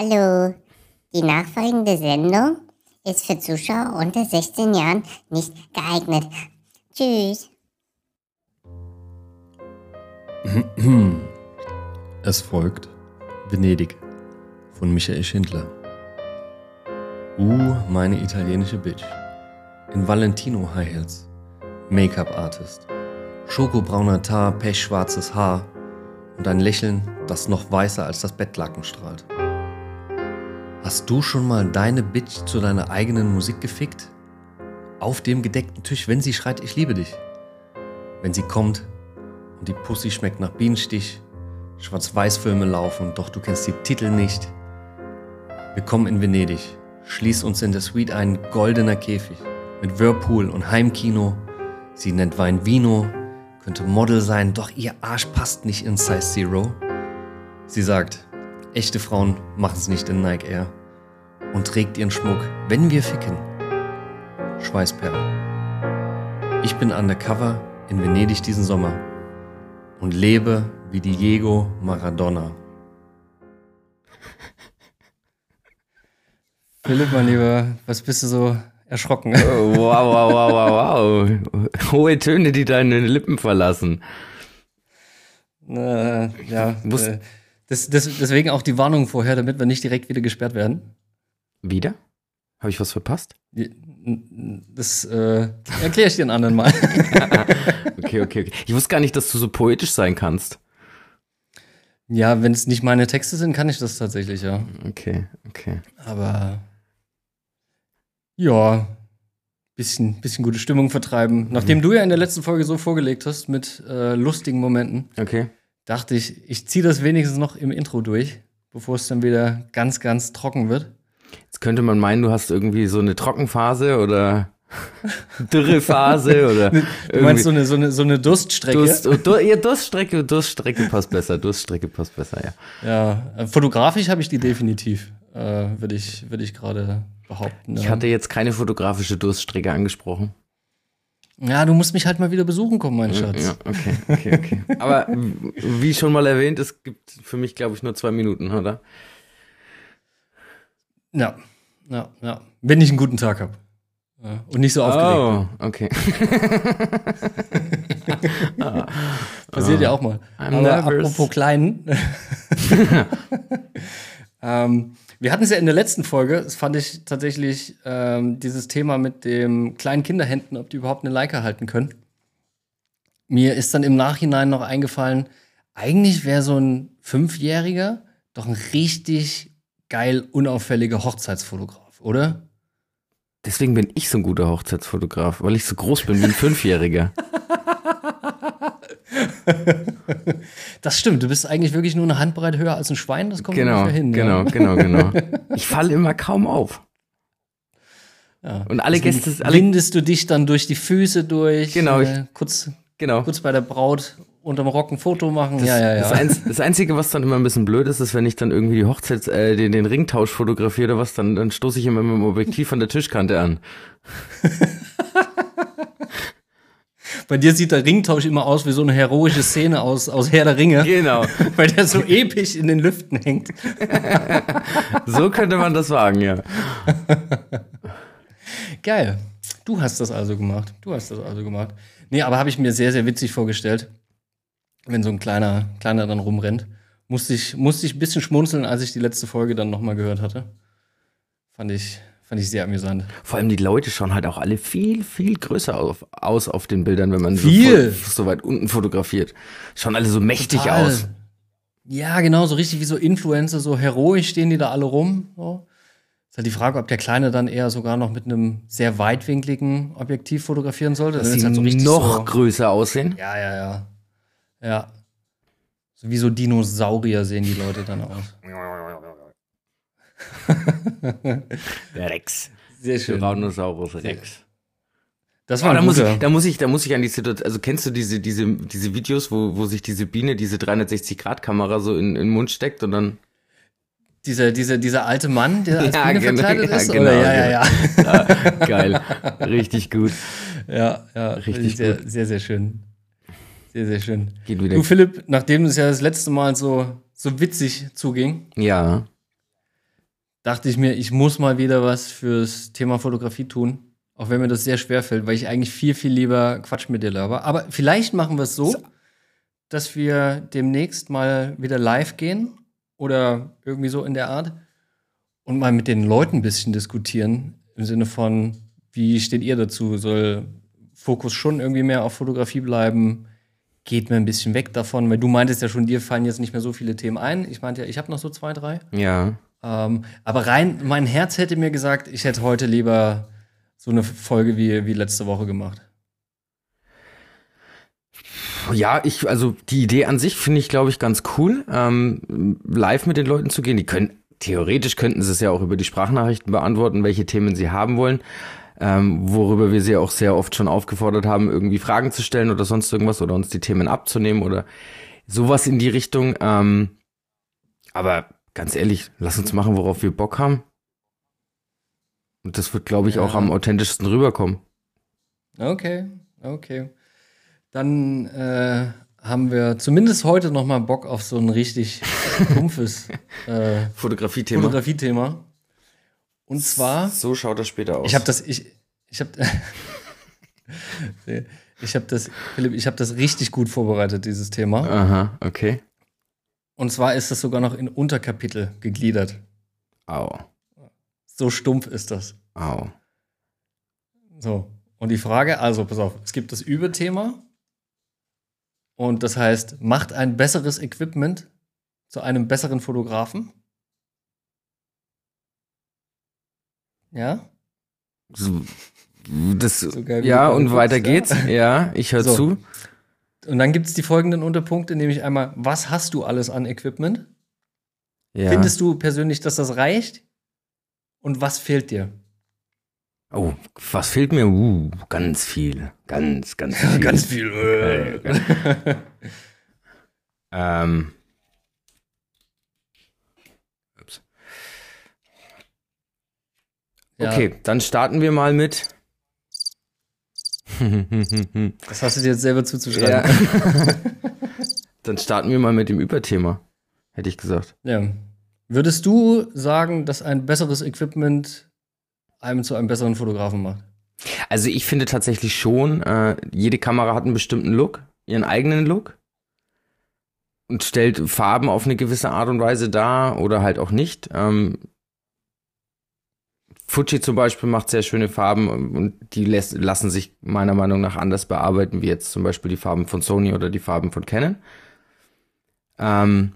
Hallo, die nachfolgende Sendung ist für Zuschauer unter 16 Jahren nicht geeignet. Tschüss. Es folgt Venedig von Michael Schindler. Uh, meine italienische Bitch. In Valentino High Heels. Make-up-Artist. Schokobrauner Tar, pechschwarzes Haar und ein Lächeln, das noch weißer als das Bettlaken strahlt. Hast du schon mal deine Bitch zu deiner eigenen Musik gefickt? Auf dem gedeckten Tisch, wenn sie schreit, ich liebe dich. Wenn sie kommt und die Pussy schmeckt nach Bienenstich, Schwarz-Weiß-Filme laufen, doch du kennst die Titel nicht. Willkommen in Venedig. Schließ uns in der Suite ein goldener Käfig mit Whirlpool und Heimkino. Sie nennt Wein Vino, könnte Model sein, doch ihr Arsch passt nicht in Size Zero. Sie sagt, echte Frauen machen es nicht in Nike Air und trägt ihren Schmuck, wenn wir ficken. Schweißperlen. Ich bin undercover in Venedig diesen Sommer und lebe wie Diego Maradona. Philipp, mein Lieber, was bist du so erschrocken? Oh, wow, wow, wow, wow, wow. Hohe Töne, die deine Lippen verlassen. äh, ja, Muss- äh, das, das, deswegen auch die Warnung vorher, damit wir nicht direkt wieder gesperrt werden. Wieder? Habe ich was verpasst? Das äh, erkläre ich dir einen anderen Mal. Okay, okay, okay. Ich wusste gar nicht, dass du so poetisch sein kannst. ja, wenn es nicht meine Texte sind, kann ich das tatsächlich, ja. Okay, okay. Aber ja, bisschen, bisschen gute Stimmung vertreiben. Nachdem du ja in der letzten Folge so vorgelegt hast mit äh, lustigen Momenten, Okay. dachte ich, ich ziehe das wenigstens noch im Intro durch, bevor es dann wieder ganz, ganz trocken wird. Jetzt könnte man meinen, du hast irgendwie so eine Trockenphase oder Dürrephase oder Du meinst so eine, so eine, so eine Durststrecke? Durst, oh, Dur, ja, Durststrecke, Durststrecke passt besser, Durststrecke passt besser, ja. Ja, äh, fotografisch habe ich die definitiv, äh, würde ich, würd ich gerade behaupten. Ich hatte jetzt keine fotografische Durststrecke angesprochen. ja, du musst mich halt mal wieder besuchen kommen, mein Schatz. Ja, okay, okay, okay. Aber wie schon mal erwähnt, es gibt für mich, glaube ich, nur zwei Minuten, oder? Ja, ja, ja. Wenn ich einen guten Tag habe. Ja, und nicht so aufgeregt. Oh, okay. Passiert ja auch mal. I'm Aber nervous. apropos Kleinen. ähm, wir hatten es ja in der letzten Folge, das fand ich tatsächlich ähm, dieses Thema mit dem kleinen Kinderhänden, ob die überhaupt eine Leica halten können. Mir ist dann im Nachhinein noch eingefallen, eigentlich wäre so ein Fünfjähriger doch ein richtig geil unauffälliger Hochzeitsfotograf, oder? Deswegen bin ich so ein guter Hochzeitsfotograf, weil ich so groß bin wie ein Fünfjähriger. Das stimmt, du bist eigentlich wirklich nur eine Handbreit höher als ein Schwein, das kommt genau, ungefähr hin. genau, ja. genau, genau. Ich falle immer kaum auf. Ja. Und alle Gäste, alle, windest du dich dann durch die Füße durch, Genau, äh, kurz, genau. kurz bei der Braut unterm Rock ein Foto machen. ja, ja, Das, ja. Einz, das Einzige, was dann immer ein bisschen blöd ist, ist, wenn ich dann irgendwie die Hochzeits, äh, den, den Ringtausch fotografiere oder was, dann, dann stoße ich immer mit dem Objektiv an der Tischkante an. Bei dir sieht der Ringtausch immer aus wie so eine heroische Szene aus, aus Herr der Ringe, Genau. weil der so episch in den Lüften hängt. So könnte man das wagen, ja. Geil. Du hast das also gemacht. Du hast das also gemacht. Nee, aber habe ich mir sehr, sehr witzig vorgestellt, wenn so ein kleiner, kleiner dann rumrennt. Musste ich, musste ich ein bisschen schmunzeln, als ich die letzte Folge dann nochmal gehört hatte. Fand ich, fand ich sehr amüsant. Vor allem die Leute schauen halt auch alle viel, viel größer auf, aus auf den Bildern, wenn man Viel. So, so weit unten fotografiert. Schauen alle so mächtig Total. aus. Ja, genau, so richtig wie so Influencer, so heroisch stehen die da alle rum. So. Ist halt die Frage, ob der Kleine dann eher sogar noch mit einem sehr weitwinkligen Objektiv fotografieren sollte. Dass sie halt so noch so, größer aussehen. Ja, ja, ja. Ja. So wie so Dinosaurier sehen die Leute dann aus. Rex. Sehr schön. Tyrannosaurus Rex. Das Oh, war da, ein muss ich, da muss ich, da muss ich an die Situation, also kennst du diese, diese, diese Videos, wo, wo sich diese Biene diese 360-Grad-Kamera so in, in den Mund steckt und dann Dieser, dieser, dieser alte Mann, der als Ja, Biene genau, verkleidet ja, ist? genau, Oder? Ja, ja, ja. geil, richtig gut. Ja, ja. Richtig sehr, gut. sehr, sehr schön. Sehr, sehr schön. Geht wieder. Du, Philipp, nachdem es ja das letzte Mal so, so witzig zuging, Ja, dachte ich mir, ich muss mal wieder was fürs Thema Fotografie tun. Auch wenn mir das sehr schwer fällt, weil ich eigentlich viel, viel lieber Quatsch mit dir laber. Aber vielleicht machen wir es so, dass wir demnächst mal wieder live gehen oder irgendwie so in der Art und mal mit den Leuten ein bisschen diskutieren im Sinne von, wie steht ihr dazu? Soll Fokus schon irgendwie mehr auf Fotografie bleiben? Geht mir ein bisschen weg davon, weil du meintest ja schon, dir fallen jetzt nicht mehr so viele Themen ein. Ich meinte ja, ich habe noch so zwei, drei. Ja. Ähm, aber rein, mein Herz hätte mir gesagt, ich hätte heute lieber so eine Folge wie, wie letzte Woche gemacht. Ja, ich, also die Idee an sich finde ich, glaube ich, ganz cool, ähm, live mit den Leuten zu gehen. Die können, theoretisch könnten sie es ja auch über die Sprachnachrichten beantworten, welche Themen sie haben wollen. Ähm, worüber wir sie auch sehr oft schon aufgefordert haben, irgendwie Fragen zu stellen oder sonst irgendwas oder uns die Themen abzunehmen oder sowas in die Richtung. Ähm, aber ganz ehrlich, lass uns machen, worauf wir Bock haben. Und das wird, glaube ich, Ja. auch am authentischsten rüberkommen. Okay, okay. Dann äh, haben wir zumindest heute noch mal Bock auf so ein richtig stumpfes äh, Fotografie-Thema. Fotografie-Thema. Und zwar So schaut das später aus. Ich habe das, ich, ich habe, ich habe das, Philipp, ich habe das richtig gut vorbereitet, dieses Thema. Aha, okay. Und zwar ist das sogar noch in Unterkapitel gegliedert. Au. So stumpf ist das. Au. So. Und die Frage, also pass auf, es gibt das Überthema. Und das heißt, macht ein besseres Equipment zu einem besseren Fotografen? Ja? So, Das, So ja, und weiter guckst, geht's. Ja, ich höre So. zu. Und dann gibt es die folgenden Unterpunkte, nämlich einmal, was hast du alles an Equipment? Ja. Findest du persönlich, dass das reicht? Und was fehlt dir? oh, was fehlt mir? Uh, ganz viel. Ganz, ganz viel. viel. Ähm. Ja. Okay, dann starten wir mal mit. Das hast du dir jetzt selber Ja. zuzuschreiben. dann starten wir mal mit dem Überthema, hätte ich gesagt. Ja. Würdest du sagen, dass ein besseres Equipment einem zu einem besseren Fotografen macht? Also ich finde tatsächlich schon, äh, jede Kamera hat einen bestimmten Look, ihren eigenen Look und stellt Farben auf eine gewisse Art und Weise dar oder halt auch nicht. Ähm, Fuji zum Beispiel macht sehr schöne Farben und die lässt, lassen sich meiner Meinung nach anders bearbeiten, wie jetzt zum Beispiel die Farben von Sony oder die Farben von Canon. Ähm,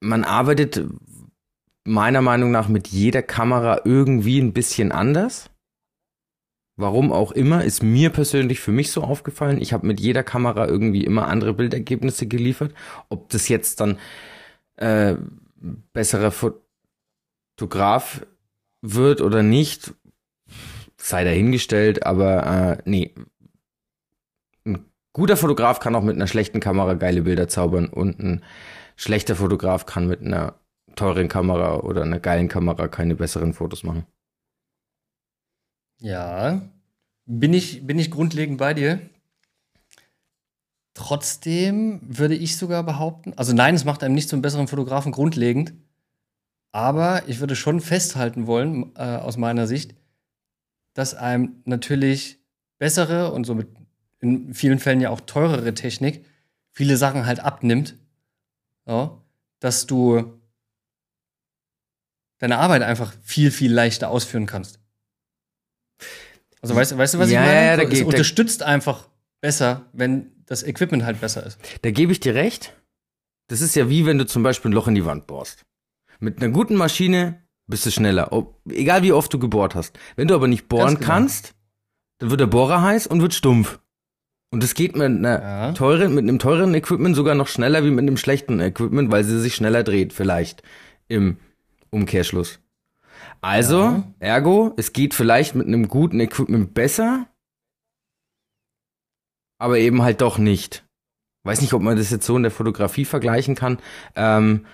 man arbeitet meiner Meinung nach mit jeder Kamera irgendwie ein bisschen anders. Warum auch immer, ist mir persönlich für mich so aufgefallen. Ich habe mit jeder Kamera irgendwie immer andere Bildergebnisse geliefert. Ob das jetzt dann äh, besserer Fotograf wird oder nicht, sei dahingestellt, aber äh, nee. Ein guter Fotograf kann auch mit einer schlechten Kamera geile Bilder zaubern und ein schlechter Fotograf kann mit einer teuren Kamera oder einer geilen Kamera keine besseren Fotos machen. Ja. Bin ich, bin ich grundlegend bei dir? Trotzdem würde ich sogar behaupten, also nein, es macht einem nicht zum besseren Fotografen grundlegend, aber ich würde schon festhalten wollen, äh, aus meiner Sicht, dass einem natürlich bessere und somit in vielen Fällen ja auch teurere Technik viele Sachen halt abnimmt, ja, dass du deine Arbeit einfach viel, viel leichter ausführen kannst. Also weißt, du- weißt du, was Ja, ich meine? ja, So, es geht- unterstützt einfach besser, wenn das Equipment halt besser ist. Da gebe ich dir recht. Das ist ja wie wenn du zum Beispiel ein Loch in die Wand bohrst. Mit einer guten Maschine bist du schneller. Ob, egal wie oft du gebohrt hast. Wenn du aber nicht bohren genau. kannst, dann wird der Bohrer heiß und wird stumpf. Und das geht mit einer Ja. teuren, mit einem teuren Equipment sogar noch schneller wie mit einem schlechten Equipment, weil sie sich schneller dreht, vielleicht. Im Umkehrschluss. Also, Ja. ergo, es geht vielleicht mit einem guten Equipment besser, aber eben halt doch nicht. Weiß nicht, ob man das jetzt so in der Fotografie vergleichen kann. Ähm,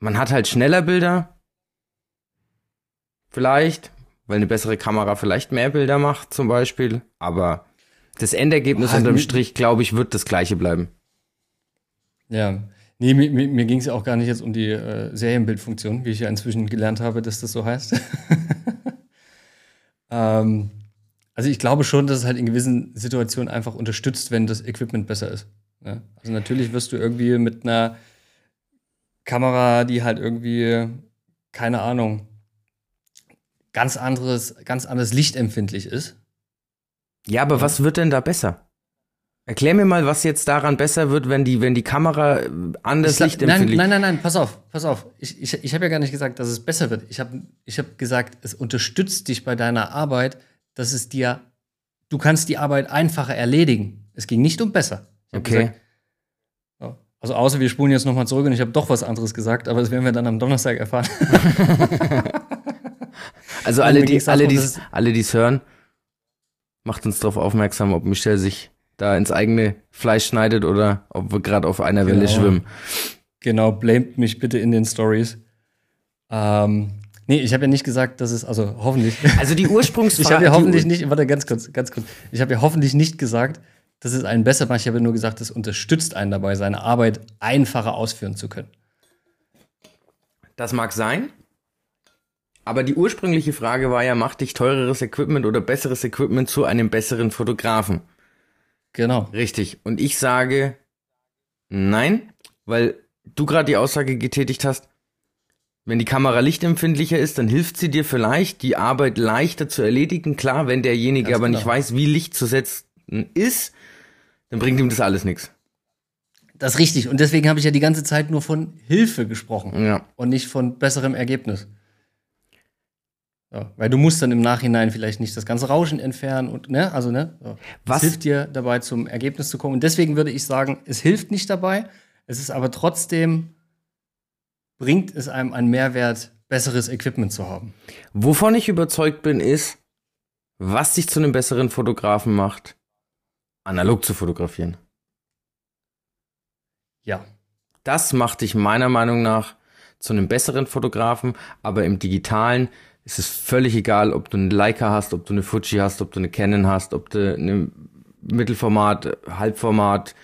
man hat halt schneller Bilder. Vielleicht, weil eine bessere Kamera vielleicht mehr Bilder macht, zum Beispiel. Aber das Endergebnis Boah, unterm Strich, glaube ich, wird das gleiche bleiben. Ja. Nee, mir, mir, mir ging es ja auch gar nicht jetzt um die äh, Serienbildfunktion, wie ich ja inzwischen gelernt habe, dass das so heißt. ähm, also ich glaube schon, dass es halt in gewissen Situationen einfach unterstützt, wenn das Equipment besser ist. Ja? Also natürlich wirst du irgendwie mit einer Kamera, die halt irgendwie, keine Ahnung, ganz anderes, ganz anderes lichtempfindlich ist. Ja, aber was wird denn da besser? Erklär mir mal, was jetzt daran besser wird, wenn die, wenn die Kamera äh, anders sag- lichtempfindlich Nein, nein, nein, nein, pass auf, pass auf. Ich, ich, ich habe ja gar nicht gesagt, dass es besser wird. Ich habe ich hab gesagt, es unterstützt dich bei deiner Arbeit, dass es dir, du kannst die Arbeit einfacher erledigen. Es ging nicht um besser. Ich Okay. Gesagt, also außer wir spulen jetzt nochmal zurück und ich habe doch was anderes gesagt, aber das werden wir dann am Donnerstag erfahren. Also alle, die, alle, die's, alle, die es hören, macht uns darauf aufmerksam, ob Michelle sich da ins eigene Fleisch schneidet oder ob wir gerade auf einer Welle Genau. schwimmen. Genau, blamet mich bitte in den Stories. Ähm, nee, ich habe ja nicht gesagt, dass es, also hoffentlich. Also die Ursprungsfrage. Ich habe ja hoffentlich nicht, warte, ganz kurz, ganz kurz. Ich habe ja hoffentlich nicht gesagt, dass es einen besser macht. Ich habe nur gesagt, es unterstützt einen dabei, seine Arbeit einfacher ausführen zu können. Das mag sein. Aber die ursprüngliche Frage war ja, macht dich teureres Equipment oder besseres Equipment zu einem besseren Fotografen? Genau. Richtig. Und ich sage nein, weil du gerade die Aussage getätigt hast, wenn die Kamera lichtempfindlicher ist, dann hilft sie dir vielleicht, die Arbeit leichter zu erledigen. Klar, wenn derjenige Ganz aber genau. nicht weiß, wie Licht zu setzen ist, dann bringt ihm das alles nichts. Das ist richtig. Und deswegen habe ich ja die ganze Zeit nur von Hilfe gesprochen Ja. und nicht von besserem Ergebnis. Ja, weil du musst dann im Nachhinein vielleicht nicht das ganze Rauschen entfernen und, ne, also, ne? So. Was- Es hilft dir dabei, zum Ergebnis zu kommen. Und deswegen würde ich sagen, es hilft nicht dabei. Es ist aber trotzdem, bringt es einem einen Mehrwert, besseres Equipment zu haben. Wovon ich überzeugt bin, ist, was dich zu einem besseren Fotografen macht, analog zu fotografieren. Ja. Das macht dich meiner Meinung nach zu einem besseren Fotografen, aber im digitalen ist es völlig egal, ob du eine Leica hast, ob du eine Fuji hast, ob du eine Canon hast, ob du eine Mittelformat, Halbformat,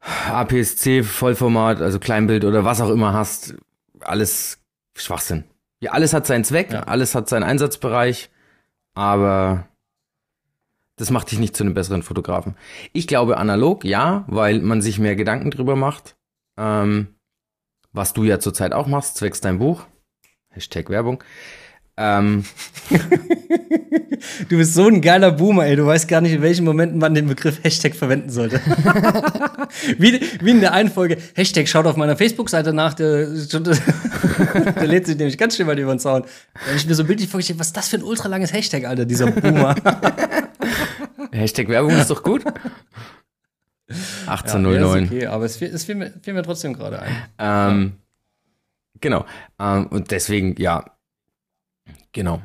APS-C, Vollformat, also Kleinbild oder was auch immer hast. Alles Schwachsinn. Ja, alles hat seinen Zweck, Ja. alles hat seinen Einsatzbereich, aber das macht dich nicht zu einem besseren Fotografen. Ich glaube analog, ja, weil man sich mehr Gedanken drüber macht. Ähm, was du ja zurzeit auch machst, zwecks dein Buch. Hashtag Werbung. Ähm, Du bist so ein geiler Boomer, ey. Du weißt gar nicht, in welchen Momenten man den Begriff Hashtag verwenden sollte. wie, wie in der einen Folge, Hashtag schaut auf meiner Facebook-Seite nach, der, der lädt sich nämlich ganz schön weit über den Zaun. Hab ich mir so bildlich vorgestellt, was ist das für ein ultralanges Hashtag, Alter, dieser Boomer. Hashtag Werbung ist doch gut. Ja, 1809. ist okay, aber es fiel, es fiel, mir, fiel mir trotzdem gerade ein. Ähm, Genau. Ähm, und deswegen, ja. Genau.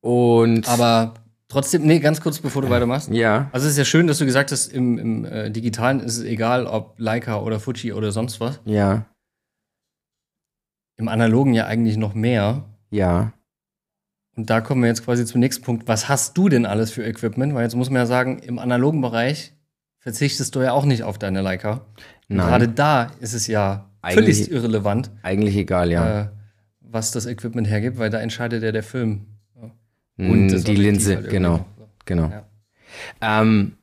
Und. Aber trotzdem, nee, ganz kurz, bevor du weitermachst. Ja. Also es ist ja schön, dass du gesagt hast, im, im äh, Digitalen ist es egal, ob Leica oder Fuji oder sonst was. Ja. Im Analogen ja eigentlich noch mehr. Ja. Und da kommen wir jetzt quasi zum nächsten Punkt. Was hast du denn alles für Equipment? Weil jetzt muss man ja sagen, im analogen Bereich verzichtest du ja auch nicht auf deine Leica. Und Nein. Gerade da ist es ja Eigentlich- völlig irrelevant, Eigentlich egal, ja. äh, was das Equipment hergibt, weil da entscheidet ja der Film. Mm, das die Objektiv Linse, halt genau. Genau. Ja. Ähm,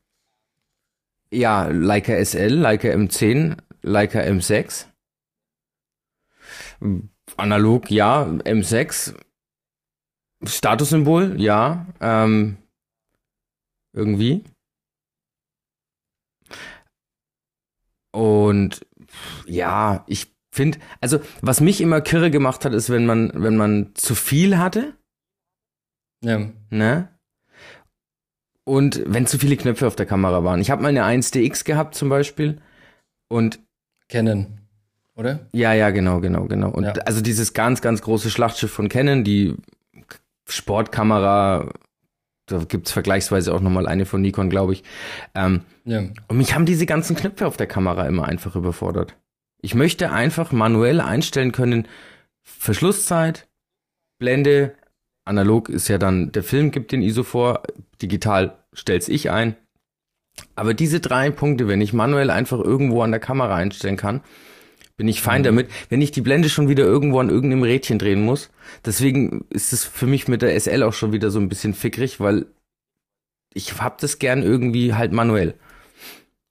ja, Leica SL, Leica M10, Leica M6. Analog, ja, M6. Statussymbol, ja. Ähm, irgendwie. Und ja, ich finde, also was mich immer kirre gemacht hat, ist, wenn man, wenn man zu viel hatte. Ja. Ne? Und wenn zu viele Knöpfe auf der Kamera waren. Ich habe mal eine 1DX gehabt zum Beispiel. Und Canon, oder? ja, ja, genau, genau, genau. Und Ja. also dieses ganz, ganz große Schlachtschiff von Canon, die Sportkamera, da gibt's vergleichsweise auch nochmal eine von Nikon, glaube ich. Ähm, Ja. und mich haben diese ganzen Knöpfe auf der Kamera immer einfach überfordert. Ich möchte einfach manuell einstellen können, Verschlusszeit, Blende, analog ist ja dann, der Film gibt den ISO vor, digital stell's ich ein. Aber diese drei Punkte, wenn ich manuell einfach irgendwo an der Kamera einstellen kann, bin ich fein damit. Wenn ich die Blende schon wieder irgendwo an irgendeinem Rädchen drehen muss, deswegen ist es für mich mit der SL auch schon wieder so ein bisschen fickrig, weil ich hab das gern irgendwie halt manuell.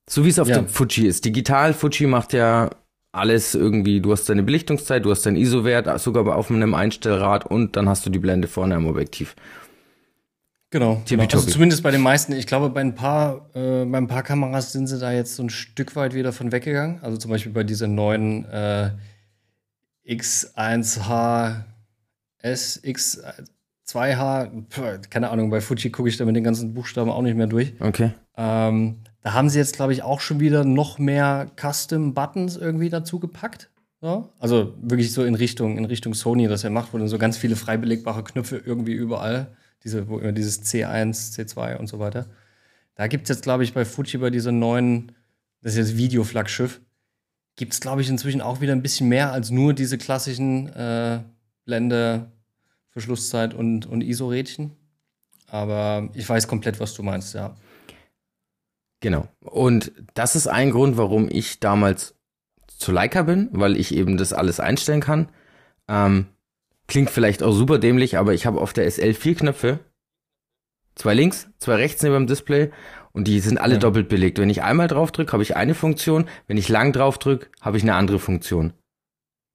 So wie es auf Ja. dem Fuji ist. Digital, Fuji macht ja alles irgendwie, du hast deine Belichtungszeit, du hast deinen ISO-Wert, sogar auf einem Einstellrad und dann hast du die Blende vorne am Objektiv. Genau. genau. Also zumindest bei den meisten. Ich glaube, bei ein paar, äh, bei ein paar Kameras sind sie da jetzt so ein Stück weit wieder von weggegangen. Also zum Beispiel bei dieser neuen äh, X1H S, X2H, pf, keine Ahnung, bei Fuji gucke ich da mit den ganzen Buchstaben auch nicht mehr durch. Okay. Ähm, da haben sie jetzt, glaube ich, auch schon wieder noch mehr Custom-Buttons irgendwie dazu gepackt. Ja? Also wirklich so in Richtung, in Richtung Sony, das er macht, wo dann so ganz viele frei belegbare Knöpfe irgendwie überall, diese, wo immer dieses C1, C2 und so weiter. Da gibt es jetzt, glaube ich, bei Fuji bei diesem neuen, das ist jetzt Video-Flaggschiff, gibt es, glaube ich, inzwischen auch wieder ein bisschen mehr als nur diese klassischen äh, Blende, Verschlusszeit und, und ISO-Rädchen. Aber ich weiß komplett, was du meinst, ja. Genau. Und das ist ein Grund, warum ich damals zu Leica bin, weil ich eben das alles einstellen kann. Ähm, klingt vielleicht auch super dämlich, aber ich habe auf der SL vier Knöpfe. Zwei links, zwei rechts neben dem Display und die sind alle Ja. doppelt belegt. Wenn ich einmal drauf drücke, habe ich eine Funktion. Wenn ich lang drauf drücke, habe ich eine andere Funktion.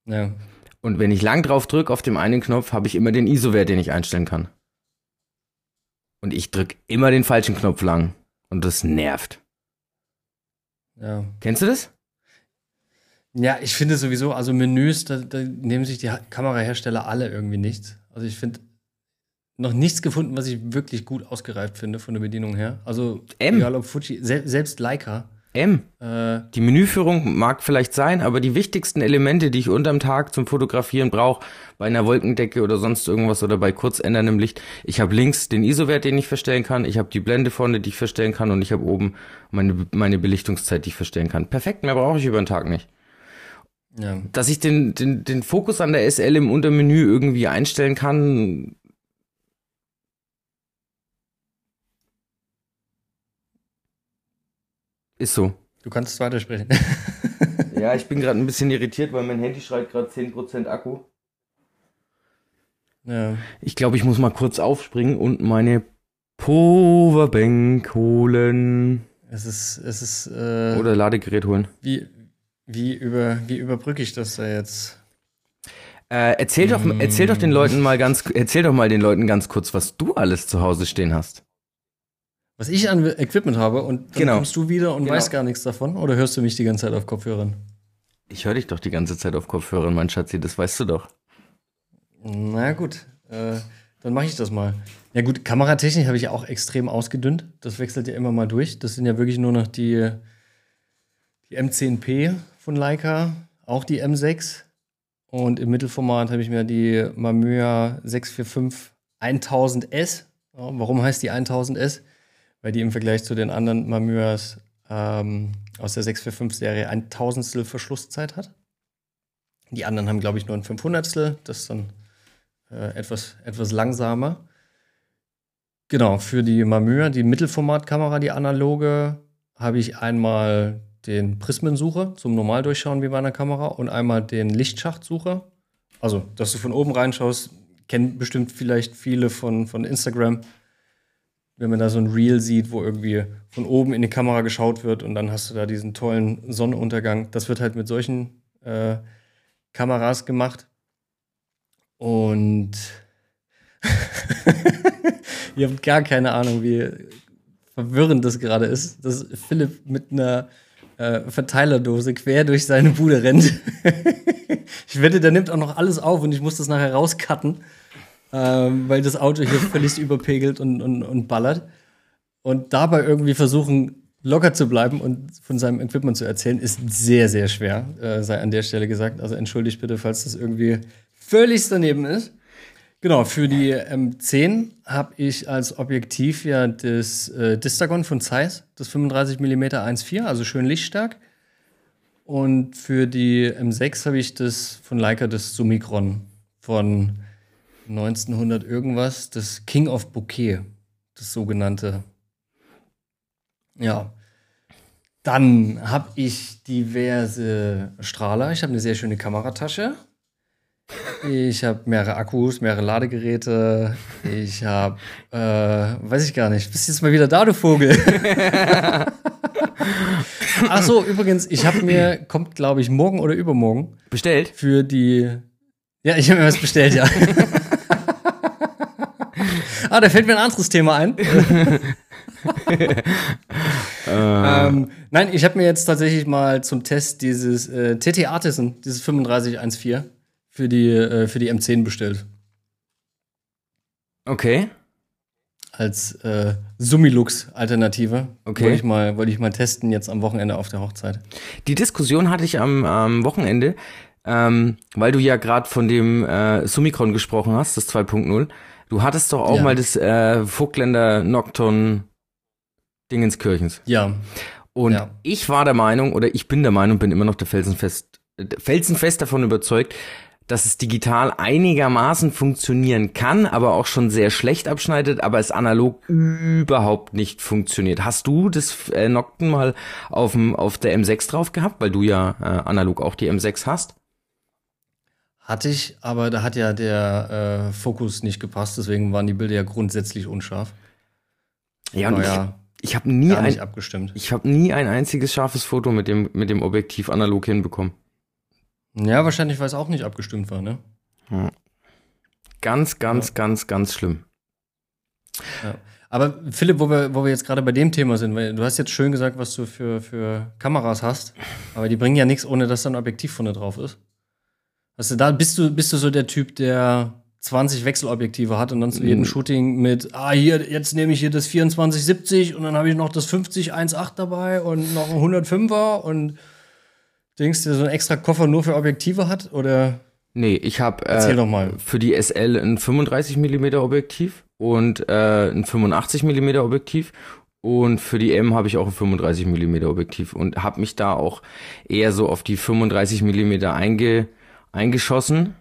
Ja. Und wenn ich lang drauf drücke auf dem einen Knopf, habe ich immer den ISO-Wert, den ich einstellen kann. Und ich drücke immer den falschen Knopf lang. Und das nervt. Ja. Kennst du das? Ja, ich finde sowieso, also Menüs, da, da nehmen sich die Kamerahersteller alle irgendwie nichts. Also ich finde noch nichts gefunden, was ich wirklich gut ausgereift finde von der Bedienung her. Also M. egal ob Fuji, sel selbst Leica. M. Äh, Die Menüführung mag vielleicht sein, aber die wichtigsten Elemente, die ich unterm Tag zum Fotografieren brauche, bei einer Wolkendecke oder sonst irgendwas oder bei kurz änderndem Licht, ich habe links den ISO-Wert, den ich verstellen kann, ich habe die Blende vorne, die ich verstellen kann und ich habe oben meine, meine Belichtungszeit, die ich verstellen kann. Perfekt, mehr brauche ich über den Tag nicht. Ja. Dass ich den, den, den Fokus an der SL im Untermenü irgendwie einstellen kann, ist so. Du kannst weitersprechen. Ja, ich bin gerade ein bisschen irritiert, weil mein Handy schreit gerade 10% Akku. ja. Ich glaube, ich muss mal kurz aufspringen und meine Powerbank holen. Es ist, es ist, äh, Oder Ladegerät holen. wie, wie, über, wie überbrücke ich das da jetzt? Äh, erzähl doch, erzähl doch den Leuten mal ganz, erzähl doch mal den Leuten ganz kurz, was du alles zu Hause stehen hast. Was ich an Equipment habe und dann Genau. kommst du wieder und Genau. weißt gar nichts davon? Oder hörst du mich die ganze Zeit auf Kopfhörern? Ich höre dich doch die ganze Zeit auf Kopfhörern, mein Schatzi, das weißt du doch. Na gut, äh, dann mache ich das mal. Ja gut, Kameratechnik habe ich ja auch extrem ausgedünnt. Das wechselt ja immer mal durch. Das sind ja wirklich nur noch die, die M10P von Leica, auch die M6. Und im Mittelformat habe ich mir die Mamiya 645 1000S. Ja, warum heißt die 1000S? Weil die im Vergleich zu den anderen Mamiyas ähm, aus der 645-Serie ein Tausendstel Verschlusszeit hat. Die anderen haben, glaube ich, nur ein 500stel. Das ist dann äh, etwas, etwas langsamer. Genau, für die Mamiya, die Mittelformatkamera, die analoge, habe ich einmal den Prismensucher zum Normaldurchschauen wie bei einer Kamera und einmal den Lichtschachtsucher. Also, dass du von oben reinschaust, kennen bestimmt vielleicht viele von, von Instagram, wenn man da so ein Reel sieht, wo irgendwie von oben in die Kamera geschaut wird und dann hast du da diesen tollen Sonnenuntergang. Das wird halt mit solchen äh, Kameras gemacht. Und ihr habt gar keine Ahnung, wie verwirrend das gerade ist, dass Philipp mit einer äh, Verteilerdose quer durch seine Bude rennt. ich wette, der nimmt auch noch alles auf und ich muss das nachher rauscutten, ähm, weil das Auto hier völlig überpegelt und, und, und ballert. Und dabei irgendwie versuchen, locker zu bleiben und von seinem Equipment zu erzählen, ist sehr, sehr schwer, äh, sei an der Stelle gesagt. Also entschuldigt bitte, falls das irgendwie völlig daneben ist. Genau, für die M10 habe ich als Objektiv ja das äh, Distagon von Zeiss, das 35 mm 1.4, also schön lichtstark. Und für die M6 habe ich das von Leica das Summicron von 1900 irgendwas, das King of Bouquet, das sogenannte. Ja. Dann habe ich diverse Strahler. Ich habe eine sehr schöne Kameratasche. Ich habe mehrere Akkus, mehrere Ladegeräte. Ich habe, äh, weiß ich gar nicht. Bist jetzt mal wieder da, du Vogel? Ach so, übrigens, ich habe mir, kommt glaube ich morgen oder übermorgen Bestellt? für die. Ja, ich habe mir was bestellt, ja. ah, da fällt mir ein anderes Thema ein. ähm, nein, ich habe mir jetzt tatsächlich mal zum Test dieses äh, TT Artisan, dieses 3514 für die, äh, für die M10 bestellt. Okay. Als äh, Summilux-Alternative. Okay. Wollte ich, mal, wollte ich mal testen jetzt am Wochenende auf der Hochzeit. Die Diskussion hatte ich am, am Wochenende, ähm, weil du ja gerade von dem äh, Summicron gesprochen hast, das 2.0. Du hattest doch auch Ja. mal das äh, Vogtländer Nocton Dingenskirchens. Ja. Und Ja. ich war der Meinung, oder ich bin der Meinung, bin immer noch der felsenfest, felsenfest davon überzeugt, dass es digital einigermaßen funktionieren kann, aber auch schon sehr schlecht abschneidet, aber es analog überhaupt nicht funktioniert. Hast du das äh, Nocten mal auf, dem, auf der M6 drauf gehabt, weil du ja äh, analog auch die M6 hast? Hatte ich, aber da hat ja der äh, Fokus nicht gepasst, deswegen waren die Bilder ja grundsätzlich unscharf. Ja, und War ich, ja ich habe nie ein, abgestimmt. ich habe nie ein einziges scharfes Foto mit dem, mit dem Objektiv analog hinbekommen. Ja, wahrscheinlich, weil es auch nicht abgestimmt war, ne? Ganz, ganz, ganz, ganz schlimm. Aber Philipp, wo wir, wo wir jetzt gerade bei dem Thema sind, weil du hast jetzt schön gesagt, was du für, für Kameras hast, aber die bringen ja nichts, ohne dass da ein Objektiv vorne drauf ist. Weißt du, da bist du, bist du so der Typ, der 20 Wechselobjektive hat und dann zu jedem Mhm. Shooting mit, ah, hier, jetzt nehme ich hier das 2470 und dann habe ich noch das 5018 dabei und noch ein 105er und Dings, der so einen extra Koffer nur für Objektive hat? Oder Nee, ich habe äh, für die SL ein 35 mm Objektiv und äh, ein 85 mm Objektiv und für die M habe ich auch ein 35 mm Objektiv und habe mich da auch eher so auf die 35 mm einge, eingeschossen.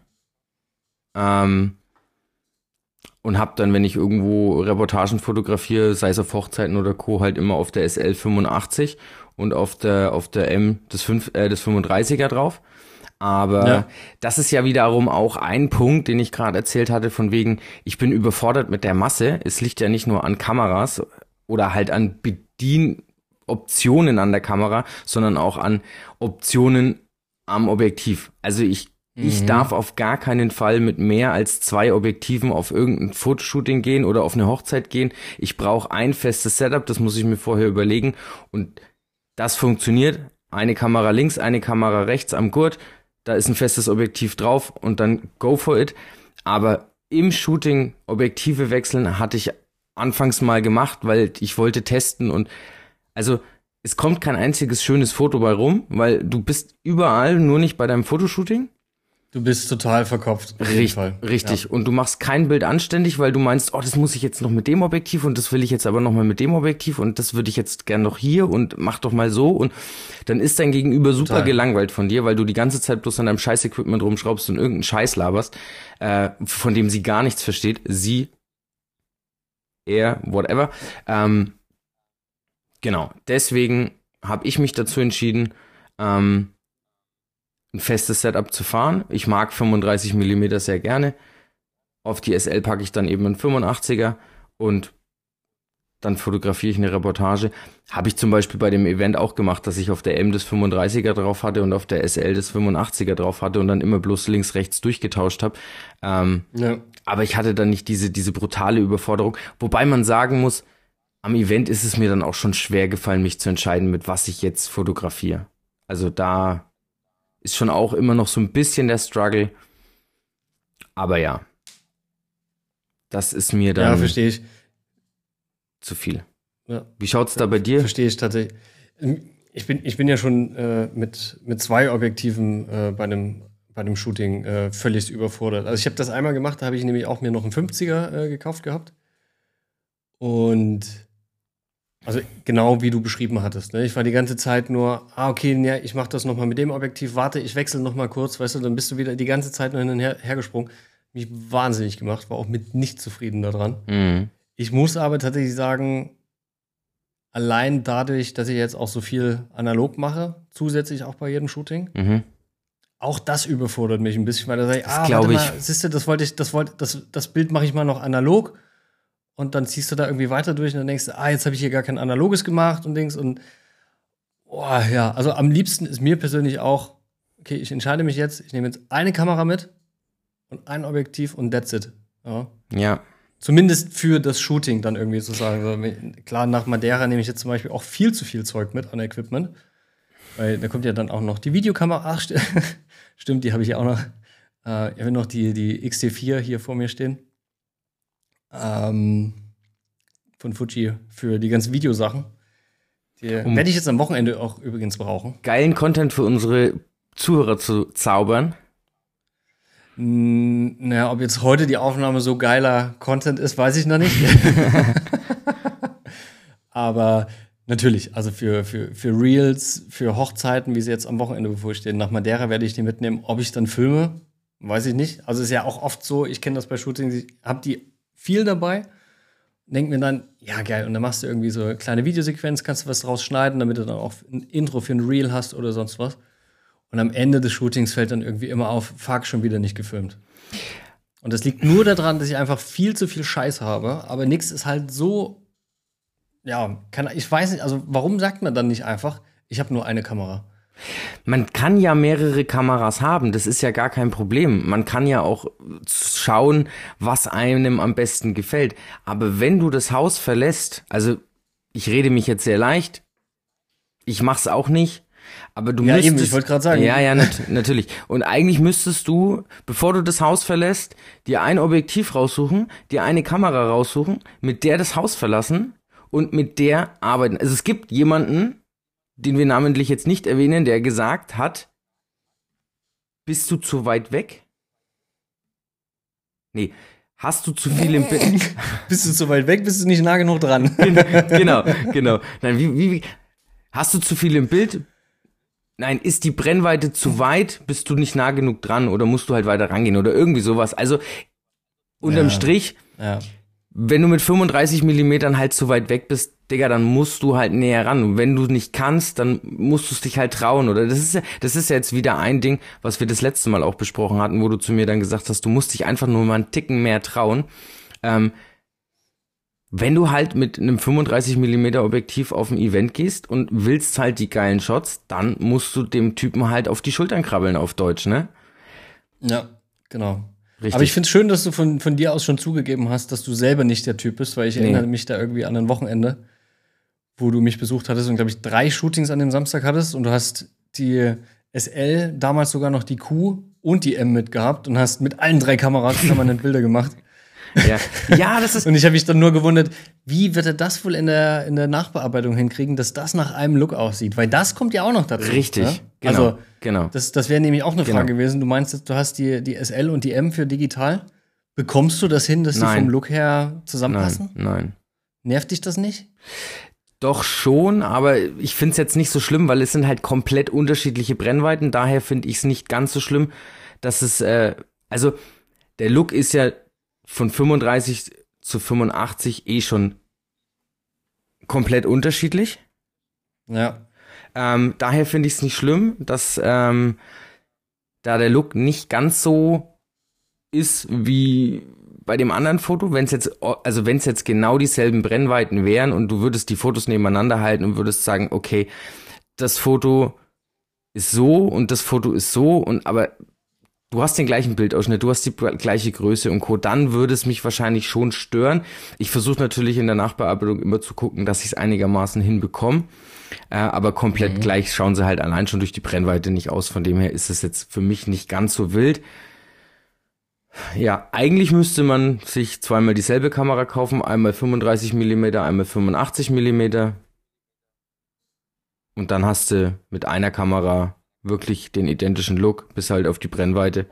Ähm, und habe dann, wenn ich irgendwo Reportagen fotografiere, sei es auf Hochzeiten oder Co., halt immer auf der SL 85 und auf der auf der M das, 5, äh, das 35er drauf. Aber Ja. das ist ja wiederum auch ein Punkt, den ich gerade erzählt hatte, von wegen, ich bin überfordert mit der Masse. Es liegt ja nicht nur an Kameras oder halt an Bedienoptionen an der Kamera, sondern auch an Optionen am Objektiv. Also ich, ich Mhm. darf auf gar keinen Fall mit mehr als zwei Objektiven auf irgendein Fotoshooting gehen oder auf eine Hochzeit gehen. Ich brauche ein festes Setup, das muss ich mir vorher überlegen. Und das funktioniert. Eine Kamera links, eine Kamera rechts am Gurt. Da ist ein festes Objektiv drauf und dann go for it. Aber im Shooting Objektive wechseln hatte ich anfangs mal gemacht, weil ich wollte testen und also es kommt kein einziges schönes Foto bei rum, weil du bist überall, nur nicht bei deinem Fotoshooting. Du bist total verkopft. Richtig, richtig. Und du machst kein Bild anständig, weil du meinst, oh, das muss ich jetzt noch mit dem Objektiv und das will ich jetzt aber noch mal mit dem Objektiv und das würde ich jetzt gern noch hier und mach doch mal so und dann ist dein Gegenüber super Total. gelangweilt von dir, weil du die ganze Zeit bloß an deinem Scheiß-Equipment rumschraubst und irgendeinen Scheiß laberst, äh, von dem sie gar nichts versteht. Sie, er, whatever. Ähm, genau. Deswegen habe ich mich dazu entschieden, ähm, ein festes Setup zu fahren. Ich mag 35 mm sehr gerne. Auf die SL packe ich dann eben einen 85er und dann fotografiere ich eine Reportage. Habe ich zum Beispiel bei dem Event auch gemacht, dass ich auf der M das 35er drauf hatte und auf der SL das 85er drauf hatte und dann immer bloß links, rechts durchgetauscht habe. Ähm, Ja. aber ich hatte dann nicht diese, diese brutale Überforderung. Wobei man sagen muss, am Event ist es mir dann auch schon schwer gefallen, mich zu entscheiden, mit was ich jetzt fotografiere. Also da ist schon auch immer noch so ein bisschen der Struggle. Aber ja. Das ist mir Ja, dann verstehe ich. zu viel. Ja. Wie schaut's da bei dir? Verstehe ich tatsächlich. Ich bin, ich bin ja schon äh, mit, mit zwei Objektiven äh, bei einem bei dem Shooting äh, völlig überfordert. Also ich habe das einmal gemacht, da habe ich nämlich auch mir noch einen 50er äh, gekauft gehabt. Und also genau wie du beschrieben hattest. Ne? Ich war die ganze Zeit nur, ah, okay, ja, ich mache das nochmal mit dem Objektiv, warte, ich wechsle nochmal kurz, weißt du, dann bist du wieder die ganze Zeit nur hin und her, hergesprungen. Mich wahnsinnig gemacht, war auch mit nicht zufrieden daran. Mhm. Ich muss aber tatsächlich sagen, allein dadurch, dass ich jetzt auch so viel analog mache, zusätzlich auch bei jedem Shooting, Mhm. auch das überfordert mich ein bisschen, weil da sage ich, Das ah, warte mal, siehst du, das wollte ich, das wollte, das, das Bild mache ich mal noch analog und dann ziehst du da irgendwie weiter durch und dann denkst du, ah, jetzt habe ich hier gar kein analoges gemacht und Dings und oh, ja, also am liebsten ist mir persönlich auch, okay, ich entscheide mich jetzt, ich nehme jetzt eine Kamera mit und ein Objektiv und that's it. Ja. Ja. Zumindest für das Shooting dann irgendwie zu sagen. So, wenn- Klar, nach Madeira nehme ich jetzt zum Beispiel auch viel zu viel Zeug mit an Equipment. Weil da kommt ja dann auch noch die Videokamera. Ach, st stimmt, die habe ich ja auch noch. Äh, ich habe noch die, die XT4 hier vor mir stehen. Ähm, von Fuji für die ganzen Videosachen. Die Um- werde ich jetzt am Wochenende auch übrigens brauchen. Geilen Content für unsere Zuhörer zu zaubern. Naja, ob jetzt heute die Aufnahme so geiler Content ist, weiß ich noch nicht. Aber natürlich, also für, für, für Reels, für Hochzeiten, wie sie jetzt am Wochenende bevorstehen, nach Madeira werde ich die mitnehmen. Ob ich dann filme, weiß ich nicht. Also ist ja auch oft so, ich kenne das bei Shootings, ich habe die viel dabei, denke mir dann, ja geil, und dann machst du irgendwie so eine kleine Videosequenz, kannst du was draus schneiden, damit du dann auch ein Intro für ein Reel hast oder sonst was. Und am Ende des Shootings fällt dann irgendwie immer auf, fuck, schon wieder nicht gefilmt. Und das liegt nur daran, dass ich einfach viel zu viel Scheiß habe, aber nichts ist halt so, ja, kann, ich weiß nicht, also warum sagt man dann nicht einfach, ich habe nur eine Kamera? Man kann ja mehrere Kameras haben, das ist ja gar kein Problem. Man kann ja auch schauen, was einem am besten gefällt. Aber wenn du das Haus verlässt, also ich rede mich jetzt sehr leicht, ich mach's auch nicht, aber du Ja, müsstest, eben, ich wollte gerade sagen. Ja, ja, nat natürlich. Und eigentlich müsstest du, bevor du das Haus verlässt, dir ein Objektiv raussuchen, dir eine Kamera raussuchen, mit der das Haus verlassen und mit der arbeiten. Also es gibt jemanden, den wir namentlich jetzt nicht erwähnen, der gesagt hat, bist du zu weit weg? Nee, hast du zu viel im Bild? Bist du zu weit weg, bist du nicht nah genug dran? genau, genau. Nein, wie, wie, wie, hast du zu viel im Bild? Nein, ist die Brennweite zu weit? Bist du nicht nah genug dran oder musst du halt weiter rangehen oder irgendwie sowas? Also unterm Ja. Strich, ja. wenn du mit 35 Millimetern halt zu weit weg bist, Digga, dann musst du halt näher ran. Und wenn du nicht kannst, dann musst du es dich halt trauen. Oder das ist ja, das ist ja jetzt wieder ein Ding, was wir das letzte Mal auch besprochen hatten, wo du zu mir dann gesagt hast, du musst dich einfach nur mal einen Ticken mehr trauen. Ähm, wenn du halt mit einem 35 Millimeter Objektiv auf ein Event gehst und willst halt die geilen Shots, dann musst du dem Typen halt auf die Schultern krabbeln auf Deutsch, ne? Ja, genau. Richtig. Aber ich finde es schön, dass du von, von dir aus schon zugegeben hast, dass du selber nicht der Typ bist, weil ich Nee. erinnere mich da irgendwie an ein Wochenende, wo du mich besucht hattest und, glaube ich, drei Shootings an dem Samstag hattest und du hast die SL, damals sogar noch die Q und die M mitgehabt und hast mit allen drei Kameras permanent Bilder gemacht. ja. ja, das ist Und ich habe mich dann nur gewundert, wie wird er das wohl in der, in der Nachbearbeitung hinkriegen, dass das nach einem Look aussieht? Weil das kommt ja auch noch dazu. richtig. Ne? Genau. Also, genau. das, das wäre nämlich auch eine Genau. Frage gewesen. Du meinst, du hast die, die SL und die M für digital. Bekommst du das hin, dass die Nein. vom Look her zusammenpassen? Nein, nein. Nervt dich das nicht? Doch schon, aber ich finde es jetzt nicht so schlimm, weil es sind halt komplett unterschiedliche Brennweiten. Daher finde ich es nicht ganz so schlimm, dass es, äh, also der Look ist ja von 35 zu 85 eh schon komplett unterschiedlich. Ja. Ähm, daher finde ich es nicht schlimm, dass ähm, da der Look nicht ganz so ist wie bei dem anderen Foto, wenn es jetzt, also wenn es jetzt genau dieselben Brennweiten wären und du würdest die Fotos nebeneinander halten und würdest sagen, okay, das Foto ist so und das Foto ist so und aber du hast den gleichen Bildausschnitt, du hast die gleiche Größe und Co., dann würde es mich wahrscheinlich schon stören. Ich versuche natürlich in der Nachbearbeitung immer zu gucken, dass ich es einigermaßen hinbekomme. Äh, aber komplett gleich schauen sie halt allein schon durch die Brennweite nicht aus. Von dem her ist es jetzt für mich nicht ganz so wild. Ja, eigentlich müsste man sich zweimal dieselbe Kamera kaufen, einmal 35 mm, einmal 85 mm. Und dann hast du mit einer Kamera wirklich den identischen Look, bis halt auf die Brennweite.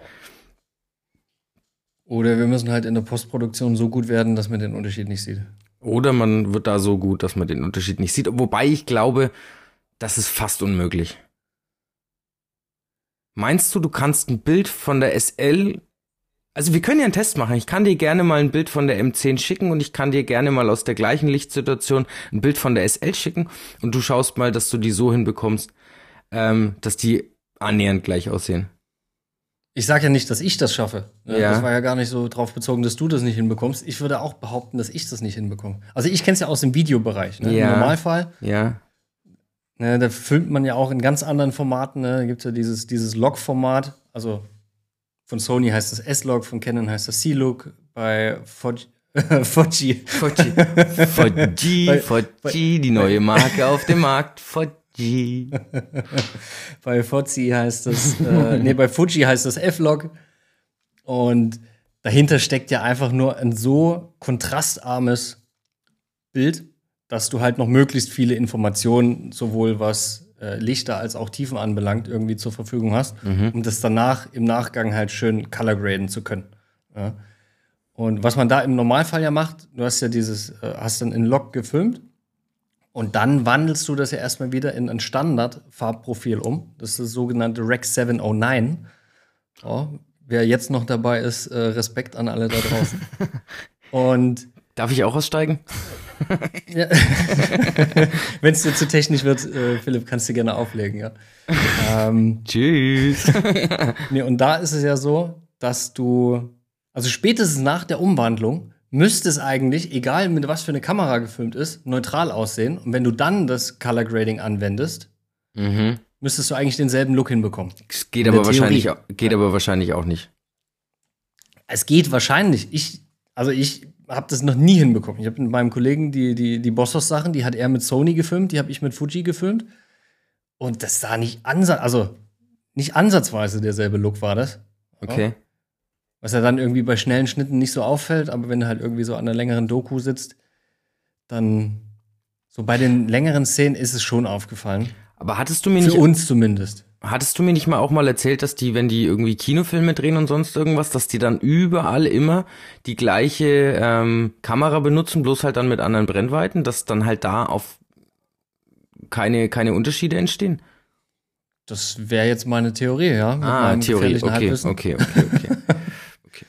Oder wir müssen halt in der Postproduktion so gut werden, dass man den Unterschied nicht sieht. Oder man wird da so gut, dass man den Unterschied nicht sieht. Wobei ich glaube, das ist fast unmöglich. Meinst du, du kannst ein Bild von der SL Also wir können ja einen Test machen. Ich kann dir gerne mal ein Bild von der M10 schicken und ich kann dir gerne mal aus der gleichen Lichtsituation ein Bild von der SL schicken und du schaust mal, dass du die so hinbekommst, ähm, dass die annähernd gleich aussehen. Ich sage ja nicht, dass ich das schaffe. Ne? Ja. Das war ja gar nicht so drauf bezogen, dass du das nicht hinbekommst. Ich würde auch behaupten, dass ich das nicht hinbekomme. Also ich kenne es ja aus dem Videobereich. Ne? Ja. Im Normalfall, Ja. ne, da filmt man ja auch in ganz anderen Formaten. Ne? Da gibt es ja dieses, dieses Log-Format. Also von Sony heißt das S-Log, von Canon heißt das C-Log, bei Fuji Fuji. Fuji, Bei- Fuji, die neue Marke auf dem Markt. Fuji. bei Fozzi heißt das, äh, nee, bei Fuji heißt das F-Log. Und dahinter steckt ja einfach nur ein so kontrastarmes Bild, dass du halt noch möglichst viele Informationen, sowohl was äh, Lichter als auch Tiefen anbelangt, irgendwie zur Verfügung hast, um das danach im Nachgang halt schön color graden zu können. Ja. Und was man da im Normalfall ja macht, du hast ja dieses, äh, hast dann in Log gefilmt und dann wandelst du das ja erstmal wieder in ein Standard-Farbprofil um. Das ist das sogenannte Rec 709. So, wer jetzt noch dabei ist, äh, Respekt an alle da draußen. Und Darf ich auch aussteigen? ja. wenn es dir zu technisch wird, äh, Philipp, kannst du gerne auflegen, ja. ähm, Tschüss. nee, und da ist es ja so, dass du, also spätestens nach der Umwandlung, müsste es eigentlich, egal mit was für eine Kamera gefilmt ist, neutral aussehen. Und wenn du dann das Color Grading anwendest, mhm. müsstest du eigentlich denselben Look hinbekommen. Es geht aber wahrscheinlich, geht aber wahrscheinlich auch nicht. Es geht wahrscheinlich. Ich, also ich habe das noch nie hinbekommen. Ich habe mit meinem Kollegen die, die, die Bossos-Sachen, die hat er mit Sony gefilmt, die habe ich mit Fuji gefilmt. Und das sah nicht ansatz, also nicht ansatzweise derselbe Look war das. Okay. Was ja dann irgendwie bei schnellen Schnitten nicht so auffällt, aber wenn du halt irgendwie so an einer längeren Doku sitzt, dann so bei den längeren Szenen ist es schon aufgefallen. Aber hattest du mir Für nicht, uns zumindest. Hattest du mir nicht mal auch mal erzählt, dass die, wenn die irgendwie Kinofilme drehen und sonst irgendwas, dass die dann überall immer die gleiche ähm, Kamera benutzen, bloß halt dann mit anderen Brennweiten, dass dann halt da auf keine, keine Unterschiede entstehen? Das wäre jetzt meine Theorie, ja. Ah, Theorie. Okay, Halbwissen. okay, okay, okay.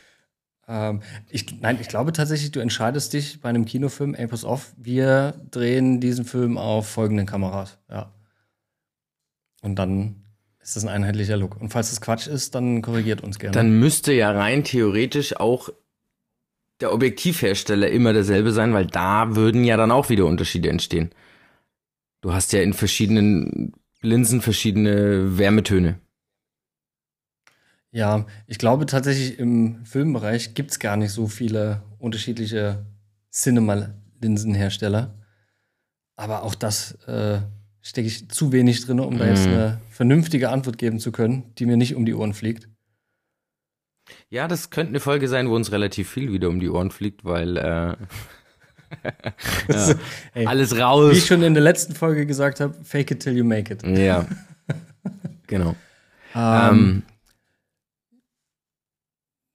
Ähm, ich, nein, ich glaube tatsächlich, du entscheidest dich bei einem Kinofilm, ey, pass auf, wir drehen diesen Film auf folgenden Kameras. Ja. Und dann ist das ein einheitlicher Look. Und falls das Quatsch ist, dann korrigiert uns gerne. Dann müsste ja rein theoretisch auch der Objektivhersteller immer derselbe sein, weil da würden ja dann auch wieder Unterschiede entstehen. Du hast ja in verschiedenen Linsen verschiedene Wärmetöne. ja, ich glaube tatsächlich im Filmbereich gibt es gar nicht so viele unterschiedliche Cinema-Linsenhersteller. Aber auch das äh, stecke ich zu wenig drin, um da jetzt Mhm. eine vernünftige Antwort geben zu können, die mir nicht um die Ohren fliegt. Ja, das könnte eine Folge sein, wo uns relativ viel wieder um die Ohren fliegt, weil äh, ja, Ey, alles Wie ich raus. schon in der letzten Folge gesagt habe, fake it till you make it. Ja, genau. Ähm, Ähm,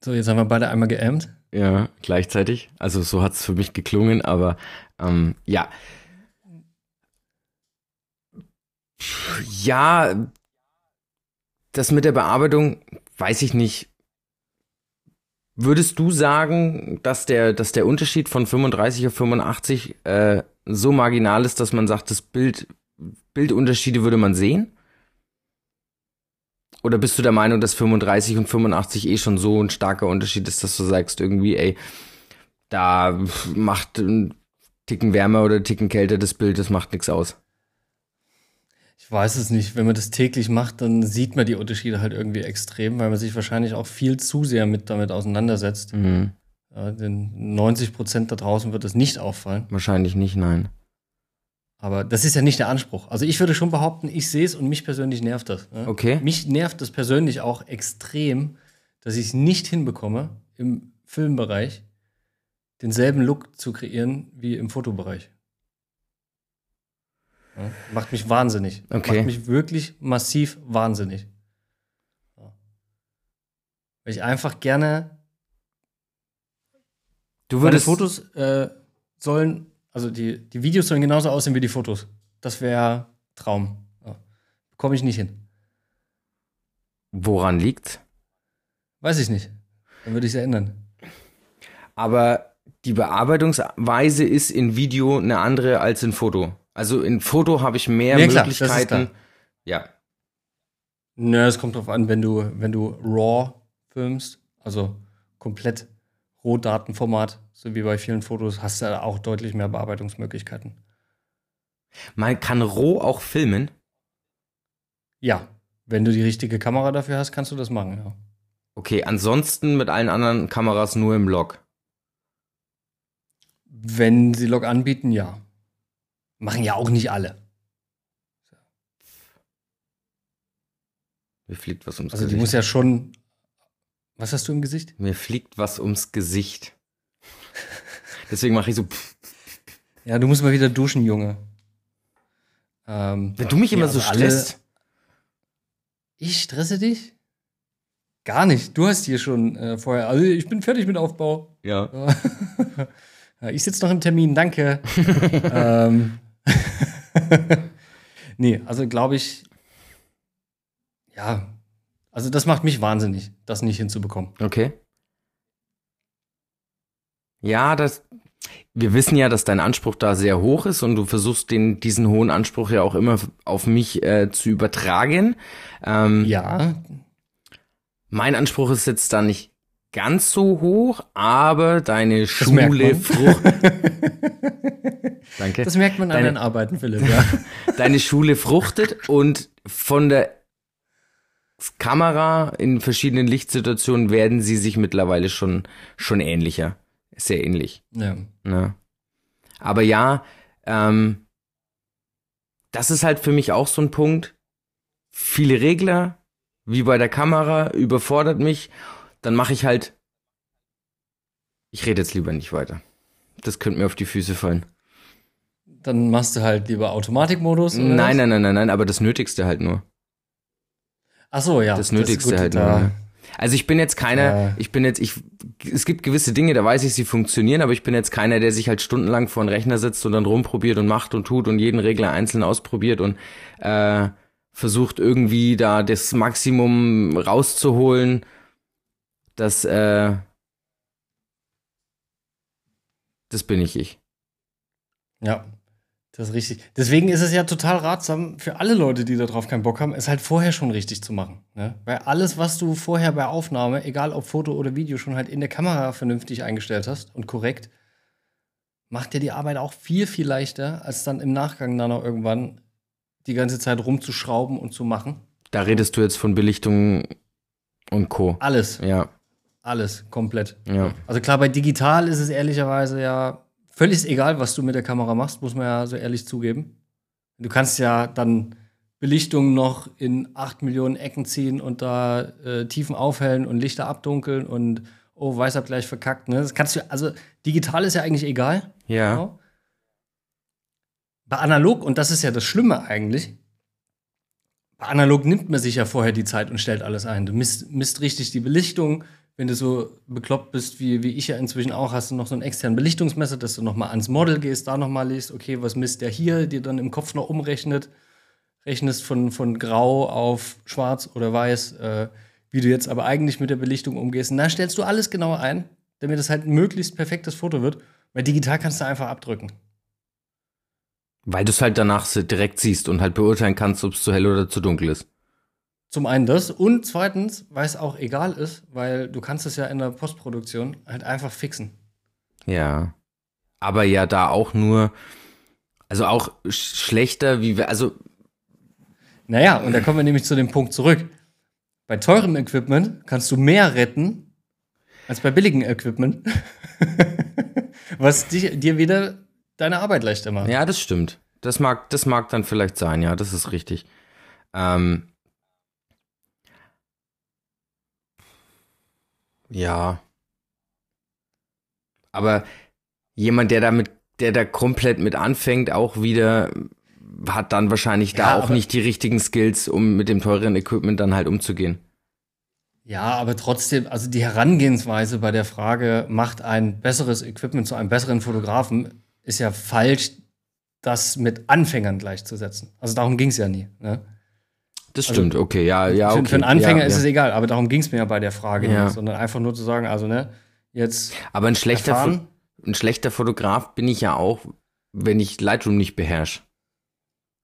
so, jetzt haben wir beide einmal geämmt. ja, gleichzeitig. Also so hat es für mich geklungen, aber ähm, ja. Ja, das mit der Bearbeitung, weiß ich nicht. Würdest du sagen, dass der, dass der Unterschied von 35 auf 85 äh, so marginal ist, dass man sagt, das Bild, Bildunterschiede würde man sehen? Oder bist du der Meinung, dass 35 und 85 eh schon so ein starker Unterschied ist, dass du sagst irgendwie, ey, da macht ein Ticken wärmer oder ein Ticken kälter das Bild, das macht nichts aus. Ich weiß es nicht. Wenn man das täglich macht, dann sieht man die Unterschiede halt irgendwie extrem, weil man sich wahrscheinlich auch viel zu sehr mit damit auseinandersetzt. Mhm. Ja, den 90 Prozent da draußen wird es nicht auffallen. Wahrscheinlich nicht, nein. Aber das ist ja nicht der Anspruch. Also ich würde schon behaupten, ich sehe es und mich persönlich nervt das. ne? Okay. Mich nervt das persönlich auch extrem, dass ich es nicht hinbekomme, im Filmbereich denselben Look zu kreieren wie im Fotobereich. Ja, macht mich wahnsinnig. Okay. Macht mich wirklich massiv wahnsinnig. Ja. Weil ich einfach gerne Du meine würdest Fotos äh, sollen, also die, die Videos sollen genauso aussehen wie die Fotos. Das wäre Traum. Ja. Bekomme ich nicht hin. Woran liegt's? Weiß ich nicht. Dann würde ich es ändern. Aber die Bearbeitungsweise ist in Video eine andere als in Foto. Also in Foto habe ich mehr Ja, klar, Möglichkeiten. Ja. Nö, es kommt drauf an, wenn du, wenn du RAW filmst, also komplett Rohdatenformat, so wie bei vielen Fotos, hast du da auch deutlich mehr Bearbeitungsmöglichkeiten. Man kann roh auch filmen. Ja, wenn du die richtige Kamera dafür hast, kannst du das machen, ja. Okay, ansonsten mit allen anderen Kameras nur im Log. Wenn sie Log anbieten, ja. Machen ja auch nicht alle. Mir fliegt was ums Also die Gesicht. muss ja schon. Was hast du im Gesicht? Mir fliegt was ums Gesicht. Deswegen mache ich so. Ja, du musst mal wieder duschen, Junge. Ähm, Wenn du mich immer so stresst. Ich stresse dich? Gar nicht. Du hast hier schon äh, vorher. Also ich bin fertig mit Aufbau. Ja. Ja, ich sitze noch im Termin, danke. ähm, nee, also glaube ich, ja, also das macht mich wahnsinnig, das nicht hinzubekommen. Okay. Ja, das. Wir wissen ja, dass dein Anspruch da sehr hoch ist und du versuchst den, diesen hohen Anspruch ja auch immer auf mich äh, zu übertragen. Ähm, Ja, Mein Anspruch ist jetzt da nicht ganz so hoch, aber deine merkt Schule frucht. Danke. das merkt man an Deine- deinen Arbeiten, Philipp. Ja. Deine Schule fruchtet und von der Kamera in verschiedenen Lichtsituationen werden sie sich mittlerweile schon, schon ähnlicher. Sehr ähnlich. ja. Ne? Aber ja, ähm, das ist halt für mich auch so ein Punkt. Viele Regler, wie bei der Kamera, überfordert mich. Dann mache ich halt. Ich rede jetzt lieber nicht weiter. Das könnte mir auf die Füße fallen. Dann machst du halt lieber Automatikmodus. Nein, nein, nein, nein, nein, aber das Nötigste halt nur. Ach so, ja. Das Nötigste gut, halt nur. Ne? Also ich bin jetzt keiner, Ja. ich bin jetzt, ich, es gibt gewisse Dinge, da weiß ich, sie funktionieren, aber ich bin jetzt keiner, der sich halt stundenlang vor den Rechner sitzt und dann rumprobiert und macht und tut und jeden Regler einzeln ausprobiert und äh, versucht irgendwie da das Maximum rauszuholen. Das, äh, das bin ich ich. Ja, das ist richtig. Deswegen ist es ja total ratsam für alle Leute, die darauf keinen Bock haben, es halt vorher schon richtig zu machen. Ne? Weil alles, was du vorher bei Aufnahme, egal ob Foto oder Video, schon halt in der Kamera vernünftig eingestellt hast und korrekt, macht dir die Arbeit auch viel, viel leichter, als dann im Nachgang dann noch irgendwann die ganze Zeit rumzuschrauben und zu machen. Da redest du jetzt von Belichtung und Co. Alles, Ja, alles, komplett. ja. Also klar, bei digital ist es ehrlicherweise ja völlig egal, was du mit der Kamera machst, muss man ja so ehrlich zugeben. Du kannst ja dann Belichtung noch in acht Millionen Ecken ziehen und da äh, Tiefen aufhellen und Lichter abdunkeln und oh, Weißabgleich verkackt. Ne? Das kannst du, also digital ist ja eigentlich egal. Ja. Genau. Bei analog, und das ist ja das Schlimme eigentlich, bei analog nimmt man sich ja vorher die Zeit und stellt alles ein. Du misst, misst richtig die Belichtung. Wenn du so bekloppt bist, wie, wie ich ja inzwischen auch, hast du noch so einen externen Belichtungsmesser, dass du noch mal ans Model gehst, da noch mal liest, okay, was misst der hier, dir dann im Kopf noch umrechnet, rechnest von, von grau auf schwarz oder weiß, äh, wie du jetzt aber eigentlich mit der Belichtung umgehst. Und da stellst du alles genau ein, damit es halt ein möglichst perfektes Foto wird. Weil digital kannst du einfach abdrücken. Weil du es halt danach direkt siehst und halt beurteilen kannst, ob es zu hell oder zu dunkel ist. Zum einen das und zweitens, weil es auch egal ist, weil du kannst es ja in der Postproduktion halt einfach fixen. Ja. Aber ja, da auch nur, also auch sch schlechter, wie wir, also Naja, und da kommen wir nämlich zu dem Punkt zurück. Bei teurem Equipment kannst du mehr retten als bei billigem Equipment, was dich, dir wieder deine Arbeit leichter macht. ja, das stimmt. Das mag, das mag dann vielleicht sein, ja, das ist richtig. Ähm, ja. Aber jemand, der damit, der da komplett mit anfängt, auch wieder hat dann wahrscheinlich da Ja, auch aber- nicht die richtigen Skills, um mit dem teuren Equipment dann halt umzugehen. Ja, aber trotzdem, also die Herangehensweise bei der Frage, macht ein besseres Equipment zu einem besseren Fotografen, ist ja falsch, das mit Anfängern gleichzusetzen. Also darum ging es ja nie. Ne? Das Also, stimmt, okay, ja, ja, für, okay. für einen Anfänger ja, ist ja. es egal, aber darum ging es mir ja bei der Frage Ja. nicht, sondern einfach nur zu sagen, also ne, jetzt Aber ein schlechter, ein schlechter Fotograf bin ich ja auch, wenn ich Lightroom nicht beherrsche.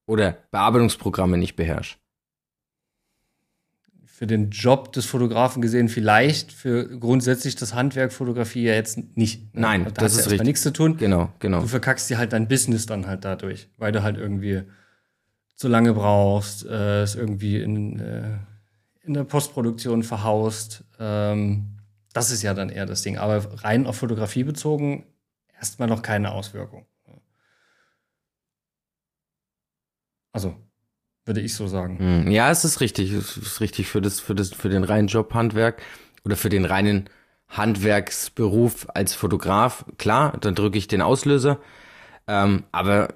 Oder Bearbeitungsprogramme nicht beherrsche. für den Job des Fotografen gesehen vielleicht, für grundsätzlich das Handwerk Fotografie ja jetzt nicht. ne? Nein, da das ist richtig. nichts zu tun. Genau, genau. Du verkackst dir halt dein Business dann halt dadurch, weil du halt irgendwie zu lange brauchst, äh, es irgendwie in, äh, in der Postproduktion verhaust. Ähm, das ist ja dann eher das Ding. Aber rein auf Fotografie bezogen, erstmal noch keine Auswirkung. Also, würde ich so sagen. Hm, Ja, es ist richtig. Es ist richtig für das, für das, für den reinen Jobhandwerk oder für den reinen Handwerksberuf als Fotograf. Klar, dann drücke ich den Auslöser. Ähm, aber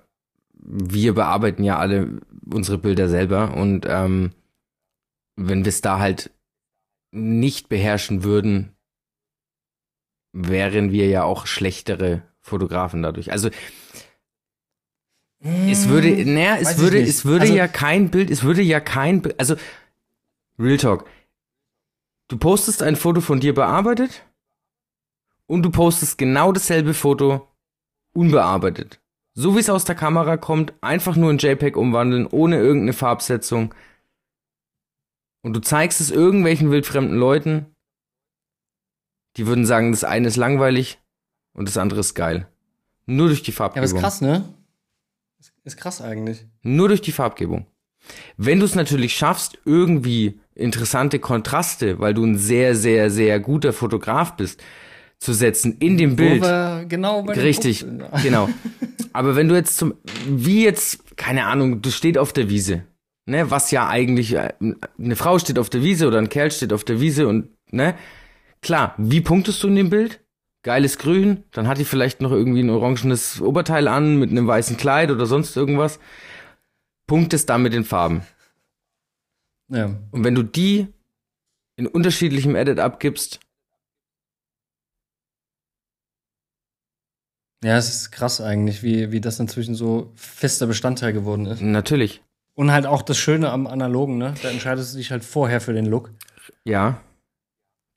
wir bearbeiten ja alle unsere Bilder selber und ähm, wenn wir es da halt nicht beherrschen würden, wären wir ja auch schlechtere Fotografen dadurch. Also es würde, naja, Hm, es würde, es würde Also- ja kein Bild, es würde ja kein Bild, also Real Talk. Du postest ein Foto von dir bearbeitet und du postest genau dasselbe Foto unbearbeitet. So wie es aus der Kamera kommt, einfach nur in JPEG umwandeln, ohne irgendeine Farbsetzung. Und du zeigst es irgendwelchen wildfremden Leuten, die würden sagen, das eine ist langweilig und das andere ist geil. Nur durch die Ja, aber Farbgebung. ist krass, ne? Ist krass eigentlich. Nur durch die Farbgebung. Wenn du es natürlich schaffst, irgendwie interessante Kontraste, weil du ein sehr, sehr, sehr guter Fotograf bist, zu setzen in dem Bild. Genau Richtig, genau. Aber wenn du jetzt zum, wie jetzt, keine Ahnung, du steht auf der Wiese, ne, was ja eigentlich, äh, eine Frau steht auf der Wiese oder ein Kerl steht auf der Wiese und, ne, klar, wie punktest du in dem Bild? Geiles Grün, dann hat die vielleicht noch irgendwie ein orangenes Oberteil an mit einem weißen Kleid oder sonst irgendwas. Punktest da mit den Farben. Ja. Und wenn du die in unterschiedlichem Edit abgibst, ja, es ist krass eigentlich, wie, wie das inzwischen so fester Bestandteil geworden ist. natürlich, Und halt auch das Schöne am Analogen, ne? Da entscheidest du dich halt vorher für den Look. ja,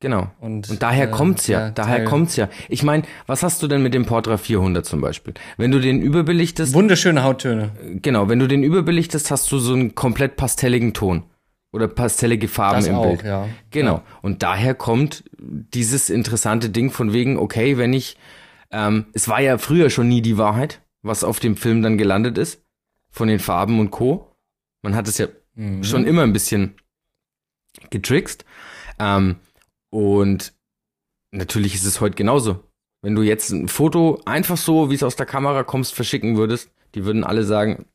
genau. Und, Und daher äh, kommt's ja, der daher Teil- kommt's ja. Ich meine, was hast du denn mit dem Portra 400 zum Beispiel? Wenn du den überbelichtest, Wunderschöne Hauttöne. genau, wenn du den überbelichtest, hast du so einen komplett pastelligen Ton oder pastellige Farben Das im auch, Bild. ja. Genau. Und daher kommt dieses interessante Ding von wegen, okay, wenn ich, ähm, es war ja früher schon nie die Wahrheit, was auf dem Film dann gelandet ist, von den Farben und Co. Man hat es ja Mhm. schon immer ein bisschen getrickst. Ähm, und natürlich ist es heute genauso. Wenn du jetzt ein Foto einfach so, wie es aus der Kamera kommst, verschicken würdest, die würden alle sagen,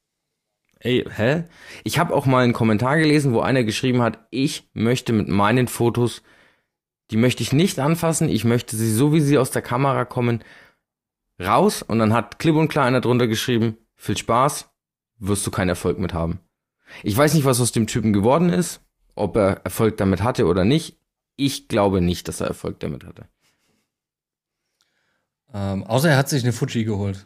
ey, hä? Ich habe auch mal einen Kommentar gelesen, wo einer geschrieben hat, ich möchte mit meinen Fotos, die möchte ich nicht anfassen, ich möchte sie so, wie sie aus der Kamera kommen, raus. Und dann hat klipp und klar einer drunter geschrieben, viel Spaß, wirst du keinen Erfolg mit haben. Ich weiß nicht, was aus dem Typen geworden ist, ob er Erfolg damit hatte oder nicht. Ich glaube nicht, dass er Erfolg damit hatte. Ähm, außer er hat sich eine Fuji geholt.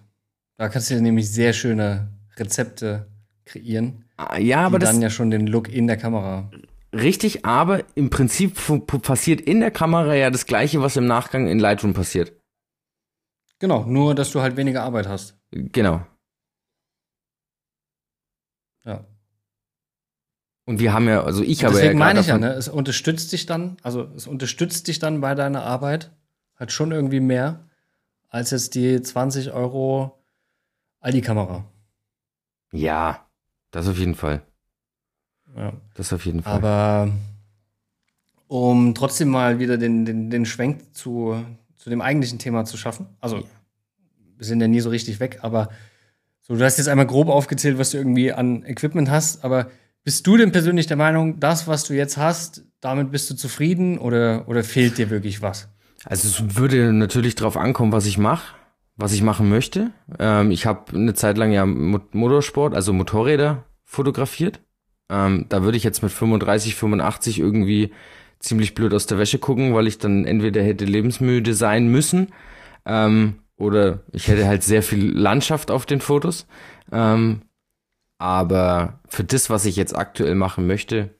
Da kannst du nämlich sehr schöne Rezepte kreieren, Ah, Ja, aber die das dann ja schon den Look in der Kamera. richtig, aber im Prinzip passiert in der Kamera ja das gleiche, was im Nachgang in Lightroom passiert. Genau, nur dass du halt weniger Arbeit hast. Genau. Ja. Und wir haben ja, also ich habe ja Deswegen meine ich ja, ne? Es unterstützt dich dann, also es unterstützt dich dann bei deiner Arbeit halt schon irgendwie mehr als jetzt die 20 Euro Aldi-Kamera. Ja, das auf jeden Fall. Ja. Das auf jeden Fall. Aber um trotzdem mal wieder den, den, den Schwenk zu, zu dem eigentlichen Thema zu schaffen. Also, wir sind ja nie so richtig weg, aber so, du hast jetzt einmal grob aufgezählt, was du irgendwie an Equipment hast, aber bist du denn persönlich der Meinung, das, was du jetzt hast, damit bist du zufrieden oder, oder fehlt dir wirklich was? Also es würde natürlich drauf ankommen, was ich mache, was ich machen möchte. Ähm, ich habe eine Zeit lang ja Mo Motorsport, also Motorräder fotografiert. Ähm, da würde ich jetzt mit 35, 85 irgendwie ziemlich blöd aus der Wäsche gucken, weil ich dann entweder hätte lebensmüde sein müssen ähm, oder ich hätte halt sehr viel Landschaft auf den Fotos. Ähm, Aber für das, was ich jetzt aktuell machen möchte,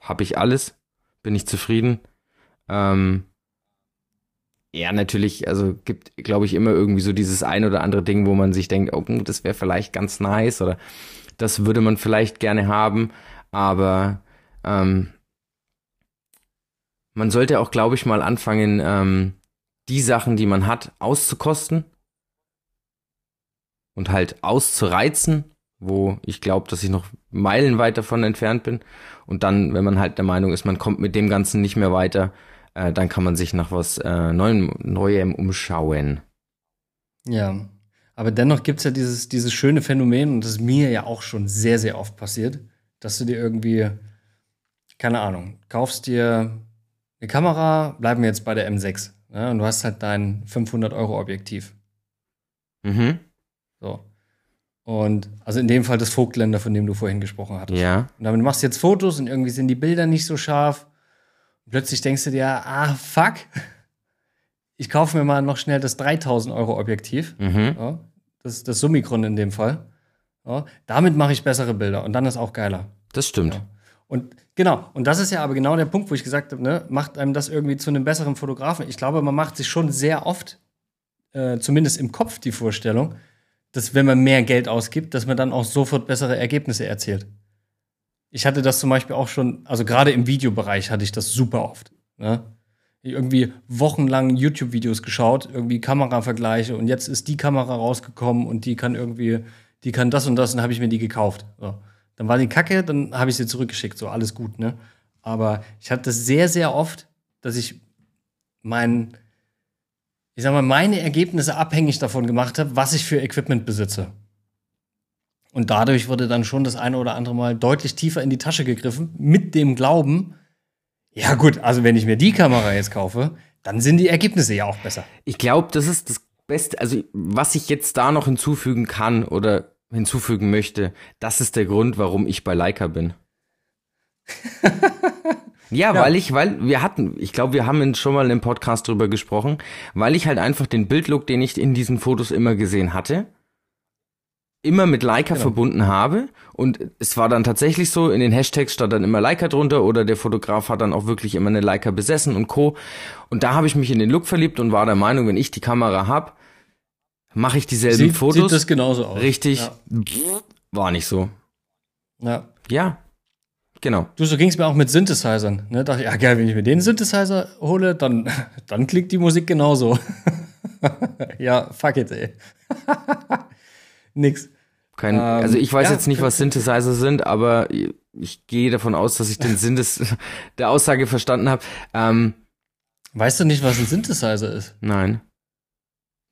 habe ich alles. Bin ich zufrieden. Ähm, ja, natürlich, also gibt, glaube ich, immer irgendwie so dieses ein oder andere Ding, wo man sich denkt, oh, hm, das wäre vielleicht ganz nice oder das würde man vielleicht gerne haben, aber ähm, man sollte auch, glaube ich, mal anfangen, ähm, die Sachen, die man hat, auszukosten und halt auszureizen, wo ich glaube, dass ich noch meilenweit davon entfernt bin. Und dann, wenn man halt der Meinung ist, man kommt mit dem Ganzen nicht mehr weiter, äh, dann kann man sich nach was äh, Neuem, Neuem umschauen. Ja. Aber dennoch gibt es ja dieses, dieses schöne Phänomen, und das ist mir ja auch schon sehr, sehr oft passiert, dass du dir irgendwie, keine Ahnung, kaufst dir eine Kamera, bleiben wir jetzt bei der M6, ja, und du hast halt dein 500-Euro-Objektiv. Mhm. So. Und also in dem Fall das Vogtländer, von dem du vorhin gesprochen hattest. Ja. Und damit machst du jetzt Fotos und irgendwie sind die Bilder nicht so scharf. Und plötzlich denkst du dir, ah, fuck, ich kaufe mir mal noch schnell das 3000 Euro Objektiv. Mhm. Ja, das, das Summicron in dem Fall. Ja, damit mache ich bessere Bilder und dann ist auch geiler. Das stimmt. Ja. Und genau, und das ist ja aber genau der Punkt, wo ich gesagt habe, ne, macht einem das irgendwie zu einem besseren Fotografen. Ich glaube, man macht sich schon sehr oft, äh, zumindest im Kopf, die Vorstellung, dass wenn man mehr Geld ausgibt, dass man dann auch sofort bessere Ergebnisse erzielt. Ich hatte das zum Beispiel auch schon, also gerade im Videobereich hatte ich das super oft. Ne? Irgendwie wochenlang YouTube-Videos geschaut, irgendwie Kameravergleiche und jetzt ist die Kamera rausgekommen und die kann irgendwie, die kann das und das und habe ich mir die gekauft. So. Dann war die Kacke, dann habe ich sie zurückgeschickt, so alles gut, ne? Aber ich hatte das sehr, sehr oft, dass ich mein, ich sag mal, meine Ergebnisse abhängig davon gemacht habe, was ich für Equipment besitze. Und dadurch wurde dann schon das eine oder andere Mal deutlich tiefer in die Tasche gegriffen, mit dem Glauben, ja gut, also wenn ich mir die Kamera jetzt kaufe, dann sind die Ergebnisse ja auch besser. Ich glaube, das ist das Beste, also was ich jetzt da noch hinzufügen kann oder hinzufügen möchte, das ist der Grund, warum ich bei Leica bin. ja, Ja. weil ich, weil wir hatten, ich glaube, wir haben schon mal im Podcast drüber gesprochen, weil ich halt einfach den Bildlook, den ich in diesen Fotos immer gesehen hatte, immer mit Leica Genau. verbunden habe. Und es war dann tatsächlich so, in den Hashtags stand dann immer Leica drunter oder der Fotograf hat dann auch wirklich immer eine Leica besessen und Co. Und da habe ich mich in den Look verliebt und war der Meinung, wenn ich die Kamera hab, mache ich dieselben Sieht, Fotos. sieht das genauso aus. Richtig. Ja. War nicht so. ja. Ja. Genau. Du, so ging es mir auch mit Synthesizern. Ne? Dachte ich, ja geil, wenn ich mir den Synthesizer hole, dann, dann klingt die Musik genauso. ja, fuck it, ey. Nix. Kein, Ähm, also ich weiß ja, jetzt nicht, was Synthesizer sind, aber ich gehe davon aus, dass ich den Sinn des, der Aussage verstanden habe. Ähm, Weißt du nicht, was ein Synthesizer ist? nein.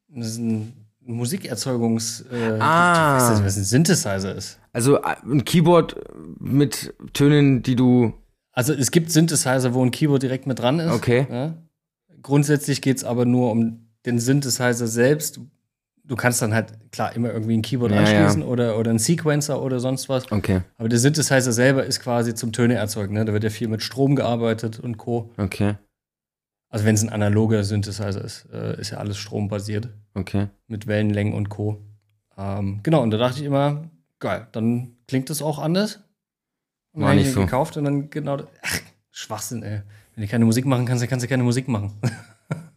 Das ist ein Musikerzeugungs. Äh, Ah. Weißt du, was ein Synthesizer ist? Also äh, ein Keyboard mit Tönen, die du. Also es gibt Synthesizer, wo ein Keyboard direkt mit dran ist. Okay. Ja? Grundsätzlich geht es aber nur um den Synthesizer selbst. Du kannst dann halt, klar, immer irgendwie ein Keyboard Ja, anschließen Oder, oder einen Sequencer oder sonst was. Okay, Aber der Synthesizer selber ist quasi zum Töne erzeugen. Ne? Da wird ja viel mit Strom gearbeitet und Co. okay, Also wenn es ein analoger Synthesizer ist, äh, ist ja alles strombasiert okay. mit Wellenlängen und Co. Ähm, genau, und da dachte ich immer, geil, dann klingt das auch anders. Und War nicht ich ihn so. gekauft und dann genau, ach, Schwachsinn, ey. Wenn du keine Musik machen kannst, dann kannst du keine Musik machen.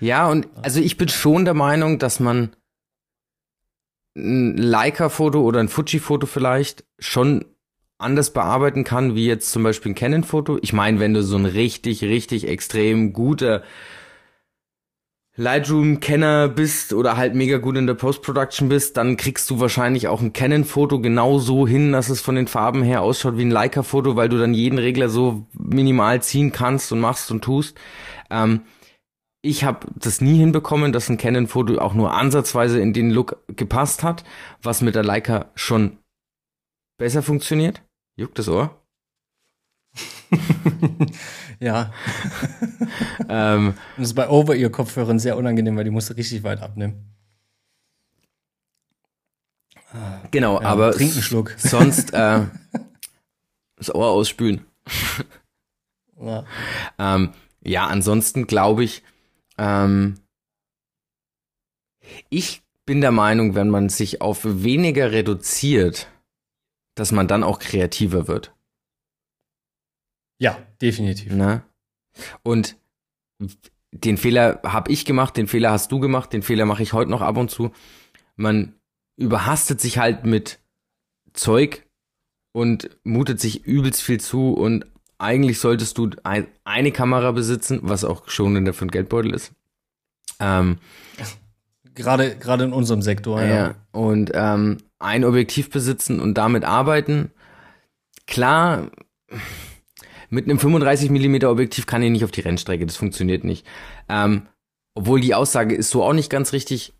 Ja, und also ich bin schon der Meinung, dass man ein Leica-Foto oder ein Fuji-Foto vielleicht schon anders bearbeiten kann, wie jetzt zum Beispiel ein Canon-Foto. Ich meine, wenn du so ein richtig, richtig extrem guter Lightroom-Kenner bist oder halt mega gut in der Post-Production bist, dann kriegst du wahrscheinlich auch ein Canon-Foto genau so hin, dass es von den Farben her ausschaut wie ein Leica-Foto, weil du dann jeden Regler so minimal ziehen kannst und machst und tust. Ähm, ich habe das nie hinbekommen, dass ein Canon-Foto auch nur ansatzweise in den Look gepasst hat, was mit der Leica schon besser funktioniert. Juckt das Ohr? ja. ähm, das ist bei Over-Ear-Kopfhörern sehr unangenehm, weil die musst du richtig weit abnehmen. genau, Ja, aber sonst äh, das Ohr ausspülen. Ja. Ähm, ja, ansonsten glaube ich, ähm, ich bin der Meinung, wenn man sich auf weniger reduziert, dass man dann auch kreativer wird. Ja, definitiv. Ne? Und den Fehler habe ich gemacht, den Fehler hast du gemacht, den Fehler mache ich heute noch ab und zu. Man überhastet sich halt mit Zeug und mutet sich übelst viel zu und eigentlich solltest du ein, eine Kamera besitzen, was auch schonender für den Geldbeutel ist. Ähm, Gerade, gerade in unserem Sektor, ja. ja. Und ähm, ein Objektiv besitzen und damit arbeiten. Klar, mit einem 35 mm Objektiv kann ich nicht auf die Rennstrecke, das funktioniert nicht. Ähm, obwohl die Aussage ist so auch nicht ganz richtig.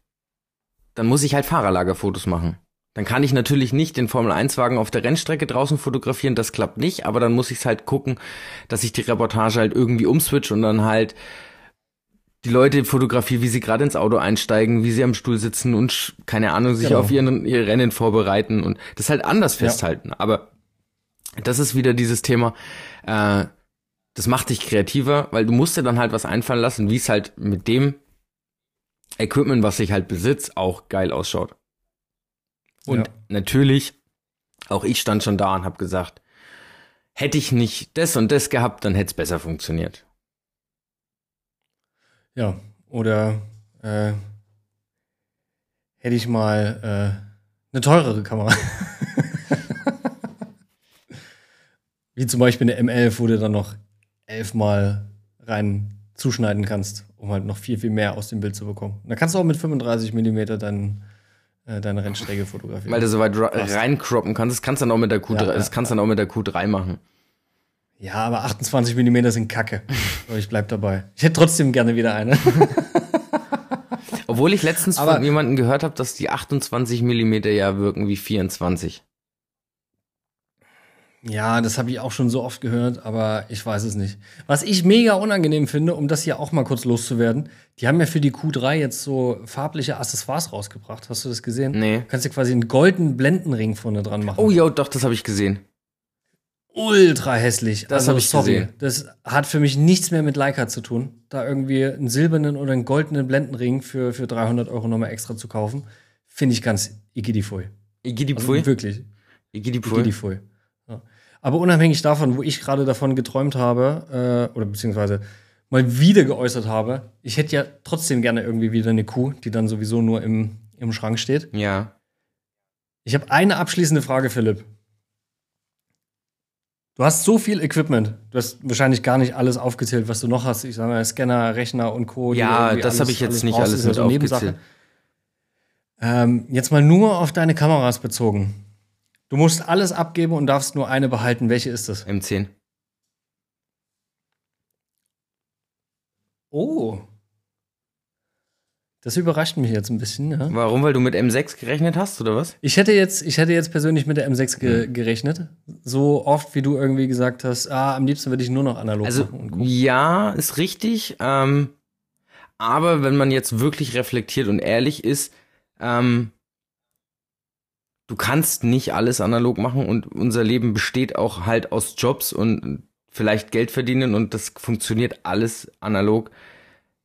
Dann muss ich halt Fahrerlagerfotos machen. Dann kann ich natürlich nicht den Formel-1-Wagen auf der Rennstrecke draußen fotografieren, das klappt nicht, aber dann muss ich es halt gucken, dass ich die Reportage halt irgendwie umswitch und dann halt die Leute fotografiere, wie sie gerade ins Auto einsteigen, wie sie am Stuhl sitzen und keine Ahnung, sich Genau. auf ihren, ihr Rennen vorbereiten und das halt anders festhalten. Aber das ist wieder dieses Thema, äh, das macht dich kreativer, weil du musst dir dann halt was einfallen lassen, wie es halt mit dem Equipment, was ich halt besitze, auch geil ausschaut. Und Ja. natürlich, auch ich stand schon da und habe gesagt, hätte ich nicht das und das gehabt, dann hätte es besser funktioniert. Ja, oder äh, hätte ich mal äh, eine teurere Kamera. Wie zum Beispiel eine M11, wo du dann noch elfmal rein zuschneiden kannst, um halt noch viel, viel mehr aus dem Bild zu bekommen. Dann kannst du auch mit 35 mm äh, deine Rennstrecke fotografieren. Weil du so weit reincroppen kannst, das kannst du dann auch mit der Q3, Ja, ja, das kannst du dann auch mit der Q3 machen. Ja, aber 28 mm sind kacke. Aber ich bleib dabei. Ich hätte trotzdem gerne wieder eine. Obwohl ich letztens Aber- von jemandem gehört habe, dass die 28 Millimeter ja wirken wie 24. Ja, das habe ich auch schon so oft gehört, aber ich weiß es nicht. Was ich mega unangenehm finde, um das hier auch mal kurz loszuwerden, die haben ja für die Q3 jetzt so farbliche Accessoires rausgebracht. Hast du das gesehen? Nee. Du kannst dir quasi einen goldenen Blendenring vorne dran machen. Oh ja, doch, das habe ich gesehen. Ultra hässlich. Das hab ich gesehen. Das hat für mich nichts mehr mit Leica zu tun. Da irgendwie einen silbernen oder einen goldenen Blendenring für, für 300 Euro nochmal extra zu kaufen, finde ich ganz igidifui. Igidi Also wirklich. Igidi Pfui. Igidifui. Ja. Aber unabhängig davon, wo ich gerade davon geträumt habe, äh, oder beziehungsweise mal wieder geäußert habe, ich hätte ja trotzdem gerne irgendwie wieder eine Kuh, die dann sowieso nur im, im Schrank steht. Ja. Ich habe eine abschließende Frage, Philipp. Du hast so viel Equipment. Du hast wahrscheinlich gar nicht alles aufgezählt, was du noch hast. Ich sage mal, Scanner, Rechner und Co. Ja, das alles- habe ich jetzt nicht alles ist ja mit so Nebensache. aufgezählt. Ähm, jetzt mal nur auf deine Kameras bezogen. Du musst alles abgeben und darfst nur eine behalten. Welche ist das? M10. Oh. Das überrascht mich jetzt ein bisschen. Ja. Warum? Weil du mit M6 gerechnet hast, oder was? Ich hätte jetzt, ich hätte jetzt persönlich mit der M6 ge gerechnet. So oft, wie du irgendwie gesagt hast, ah, am liebsten würde ich nur noch analog Also, machen. und ja, ist richtig. Ähm, aber wenn man jetzt wirklich reflektiert und ehrlich ist, ähm, du kannst nicht alles analog machen und unser Leben besteht auch halt aus Jobs und vielleicht Geld verdienen und das funktioniert alles analog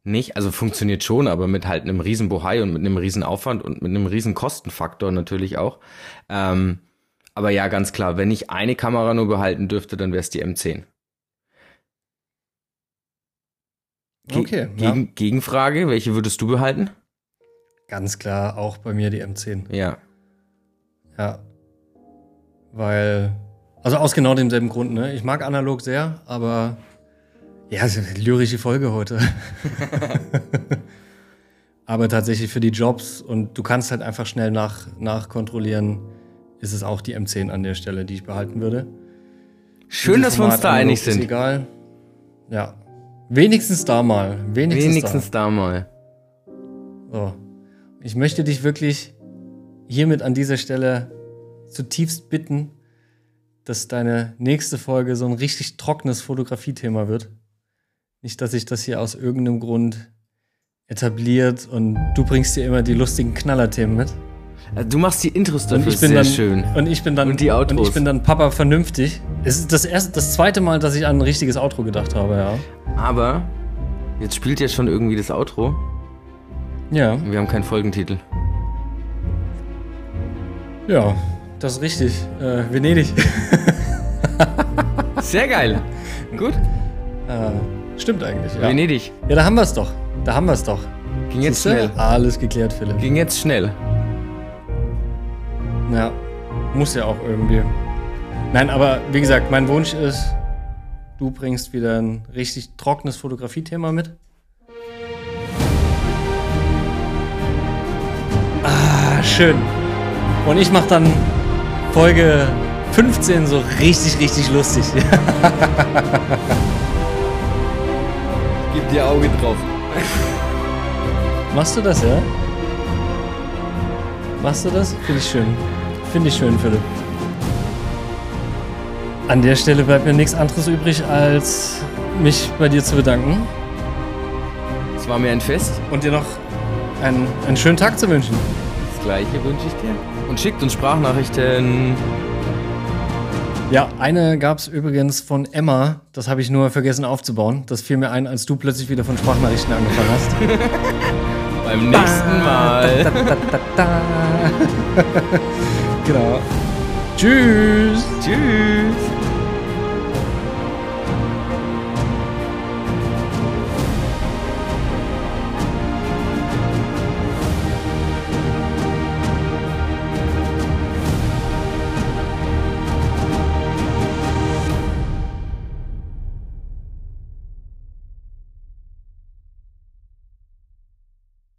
nicht. Also funktioniert schon, aber mit halt einem riesen Bohai und mit einem riesen Aufwand und mit einem riesen Kostenfaktor natürlich auch. Ähm, aber ja, ganz klar, wenn ich eine Kamera nur behalten dürfte, dann wäre es die M10. Ge Okay, ja. Gegen, Gegenfrage, welche würdest du behalten? Ganz klar, auch bei mir die M10. Ja. Ja. Weil, also aus genau demselben Grund, ne? Ich mag analog sehr, aber ja, es ist eine lyrische Folge heute. aber tatsächlich für die Jobs und du kannst halt einfach schnell nach, nachkontrollieren, ist es auch die M10 an der Stelle, die ich behalten würde. Schön, dass wir uns da einig Ist sind. egal. Ja. Wenigstens da mal. Wenigstens, Wenigstens da mal. da. So. Ich möchte dich wirklich hiermit an dieser Stelle zutiefst bitten, dass deine nächste Folge so ein richtig trockenes Fotografiethema wird. Nicht, dass sich das hier aus irgendeinem Grund etabliert und du bringst dir immer die lustigen Knallerthemen mit. Also Du machst die Intros Und dafür ich bin sehr dann schön. und ich bin dann Und die Outros. und ich bin dann Papa vernünftig. Es ist das erste, das zweite Mal, dass ich an ein richtiges Outro gedacht habe, ja. Aber jetzt spielt ja schon irgendwie das Outro. Ja, Wir haben keinen Folgentitel. ja. das ist richtig. Äh, Venedig. Sehr geil. Gut. äh, stimmt eigentlich, ja. Venedig. Ja, da haben wir es doch. Da haben wir es doch. Ging jetzt Siehste? schnell. Alles geklärt, Philipp. Ging jetzt schnell. Ja, muss ja auch irgendwie. Nein, aber wie gesagt, mein Wunsch ist, du bringst wieder ein richtig trockenes Fotografiethema mit. Ah, schön. Und ich mach dann Folge 15 so richtig, richtig lustig. Gib dir Auge drauf. Machst du das, ja? Machst du das? Finde ich schön. Finde ich schön, Philipp. An der Stelle bleibt mir nichts anderes übrig, als mich bei dir zu bedanken Es war mir ein Fest. und dir noch einen, einen schönen Tag zu wünschen. Das gleiche wünsche ich dir. Und schickt uns Sprachnachrichten. Ja, eine gab es übrigens von Emma. Das habe ich nur vergessen aufzubauen. Das fiel mir ein, als du plötzlich wieder von Sprachnachrichten angefangen hast. Beim nächsten Mal. genau. Tschüss. Tschüss.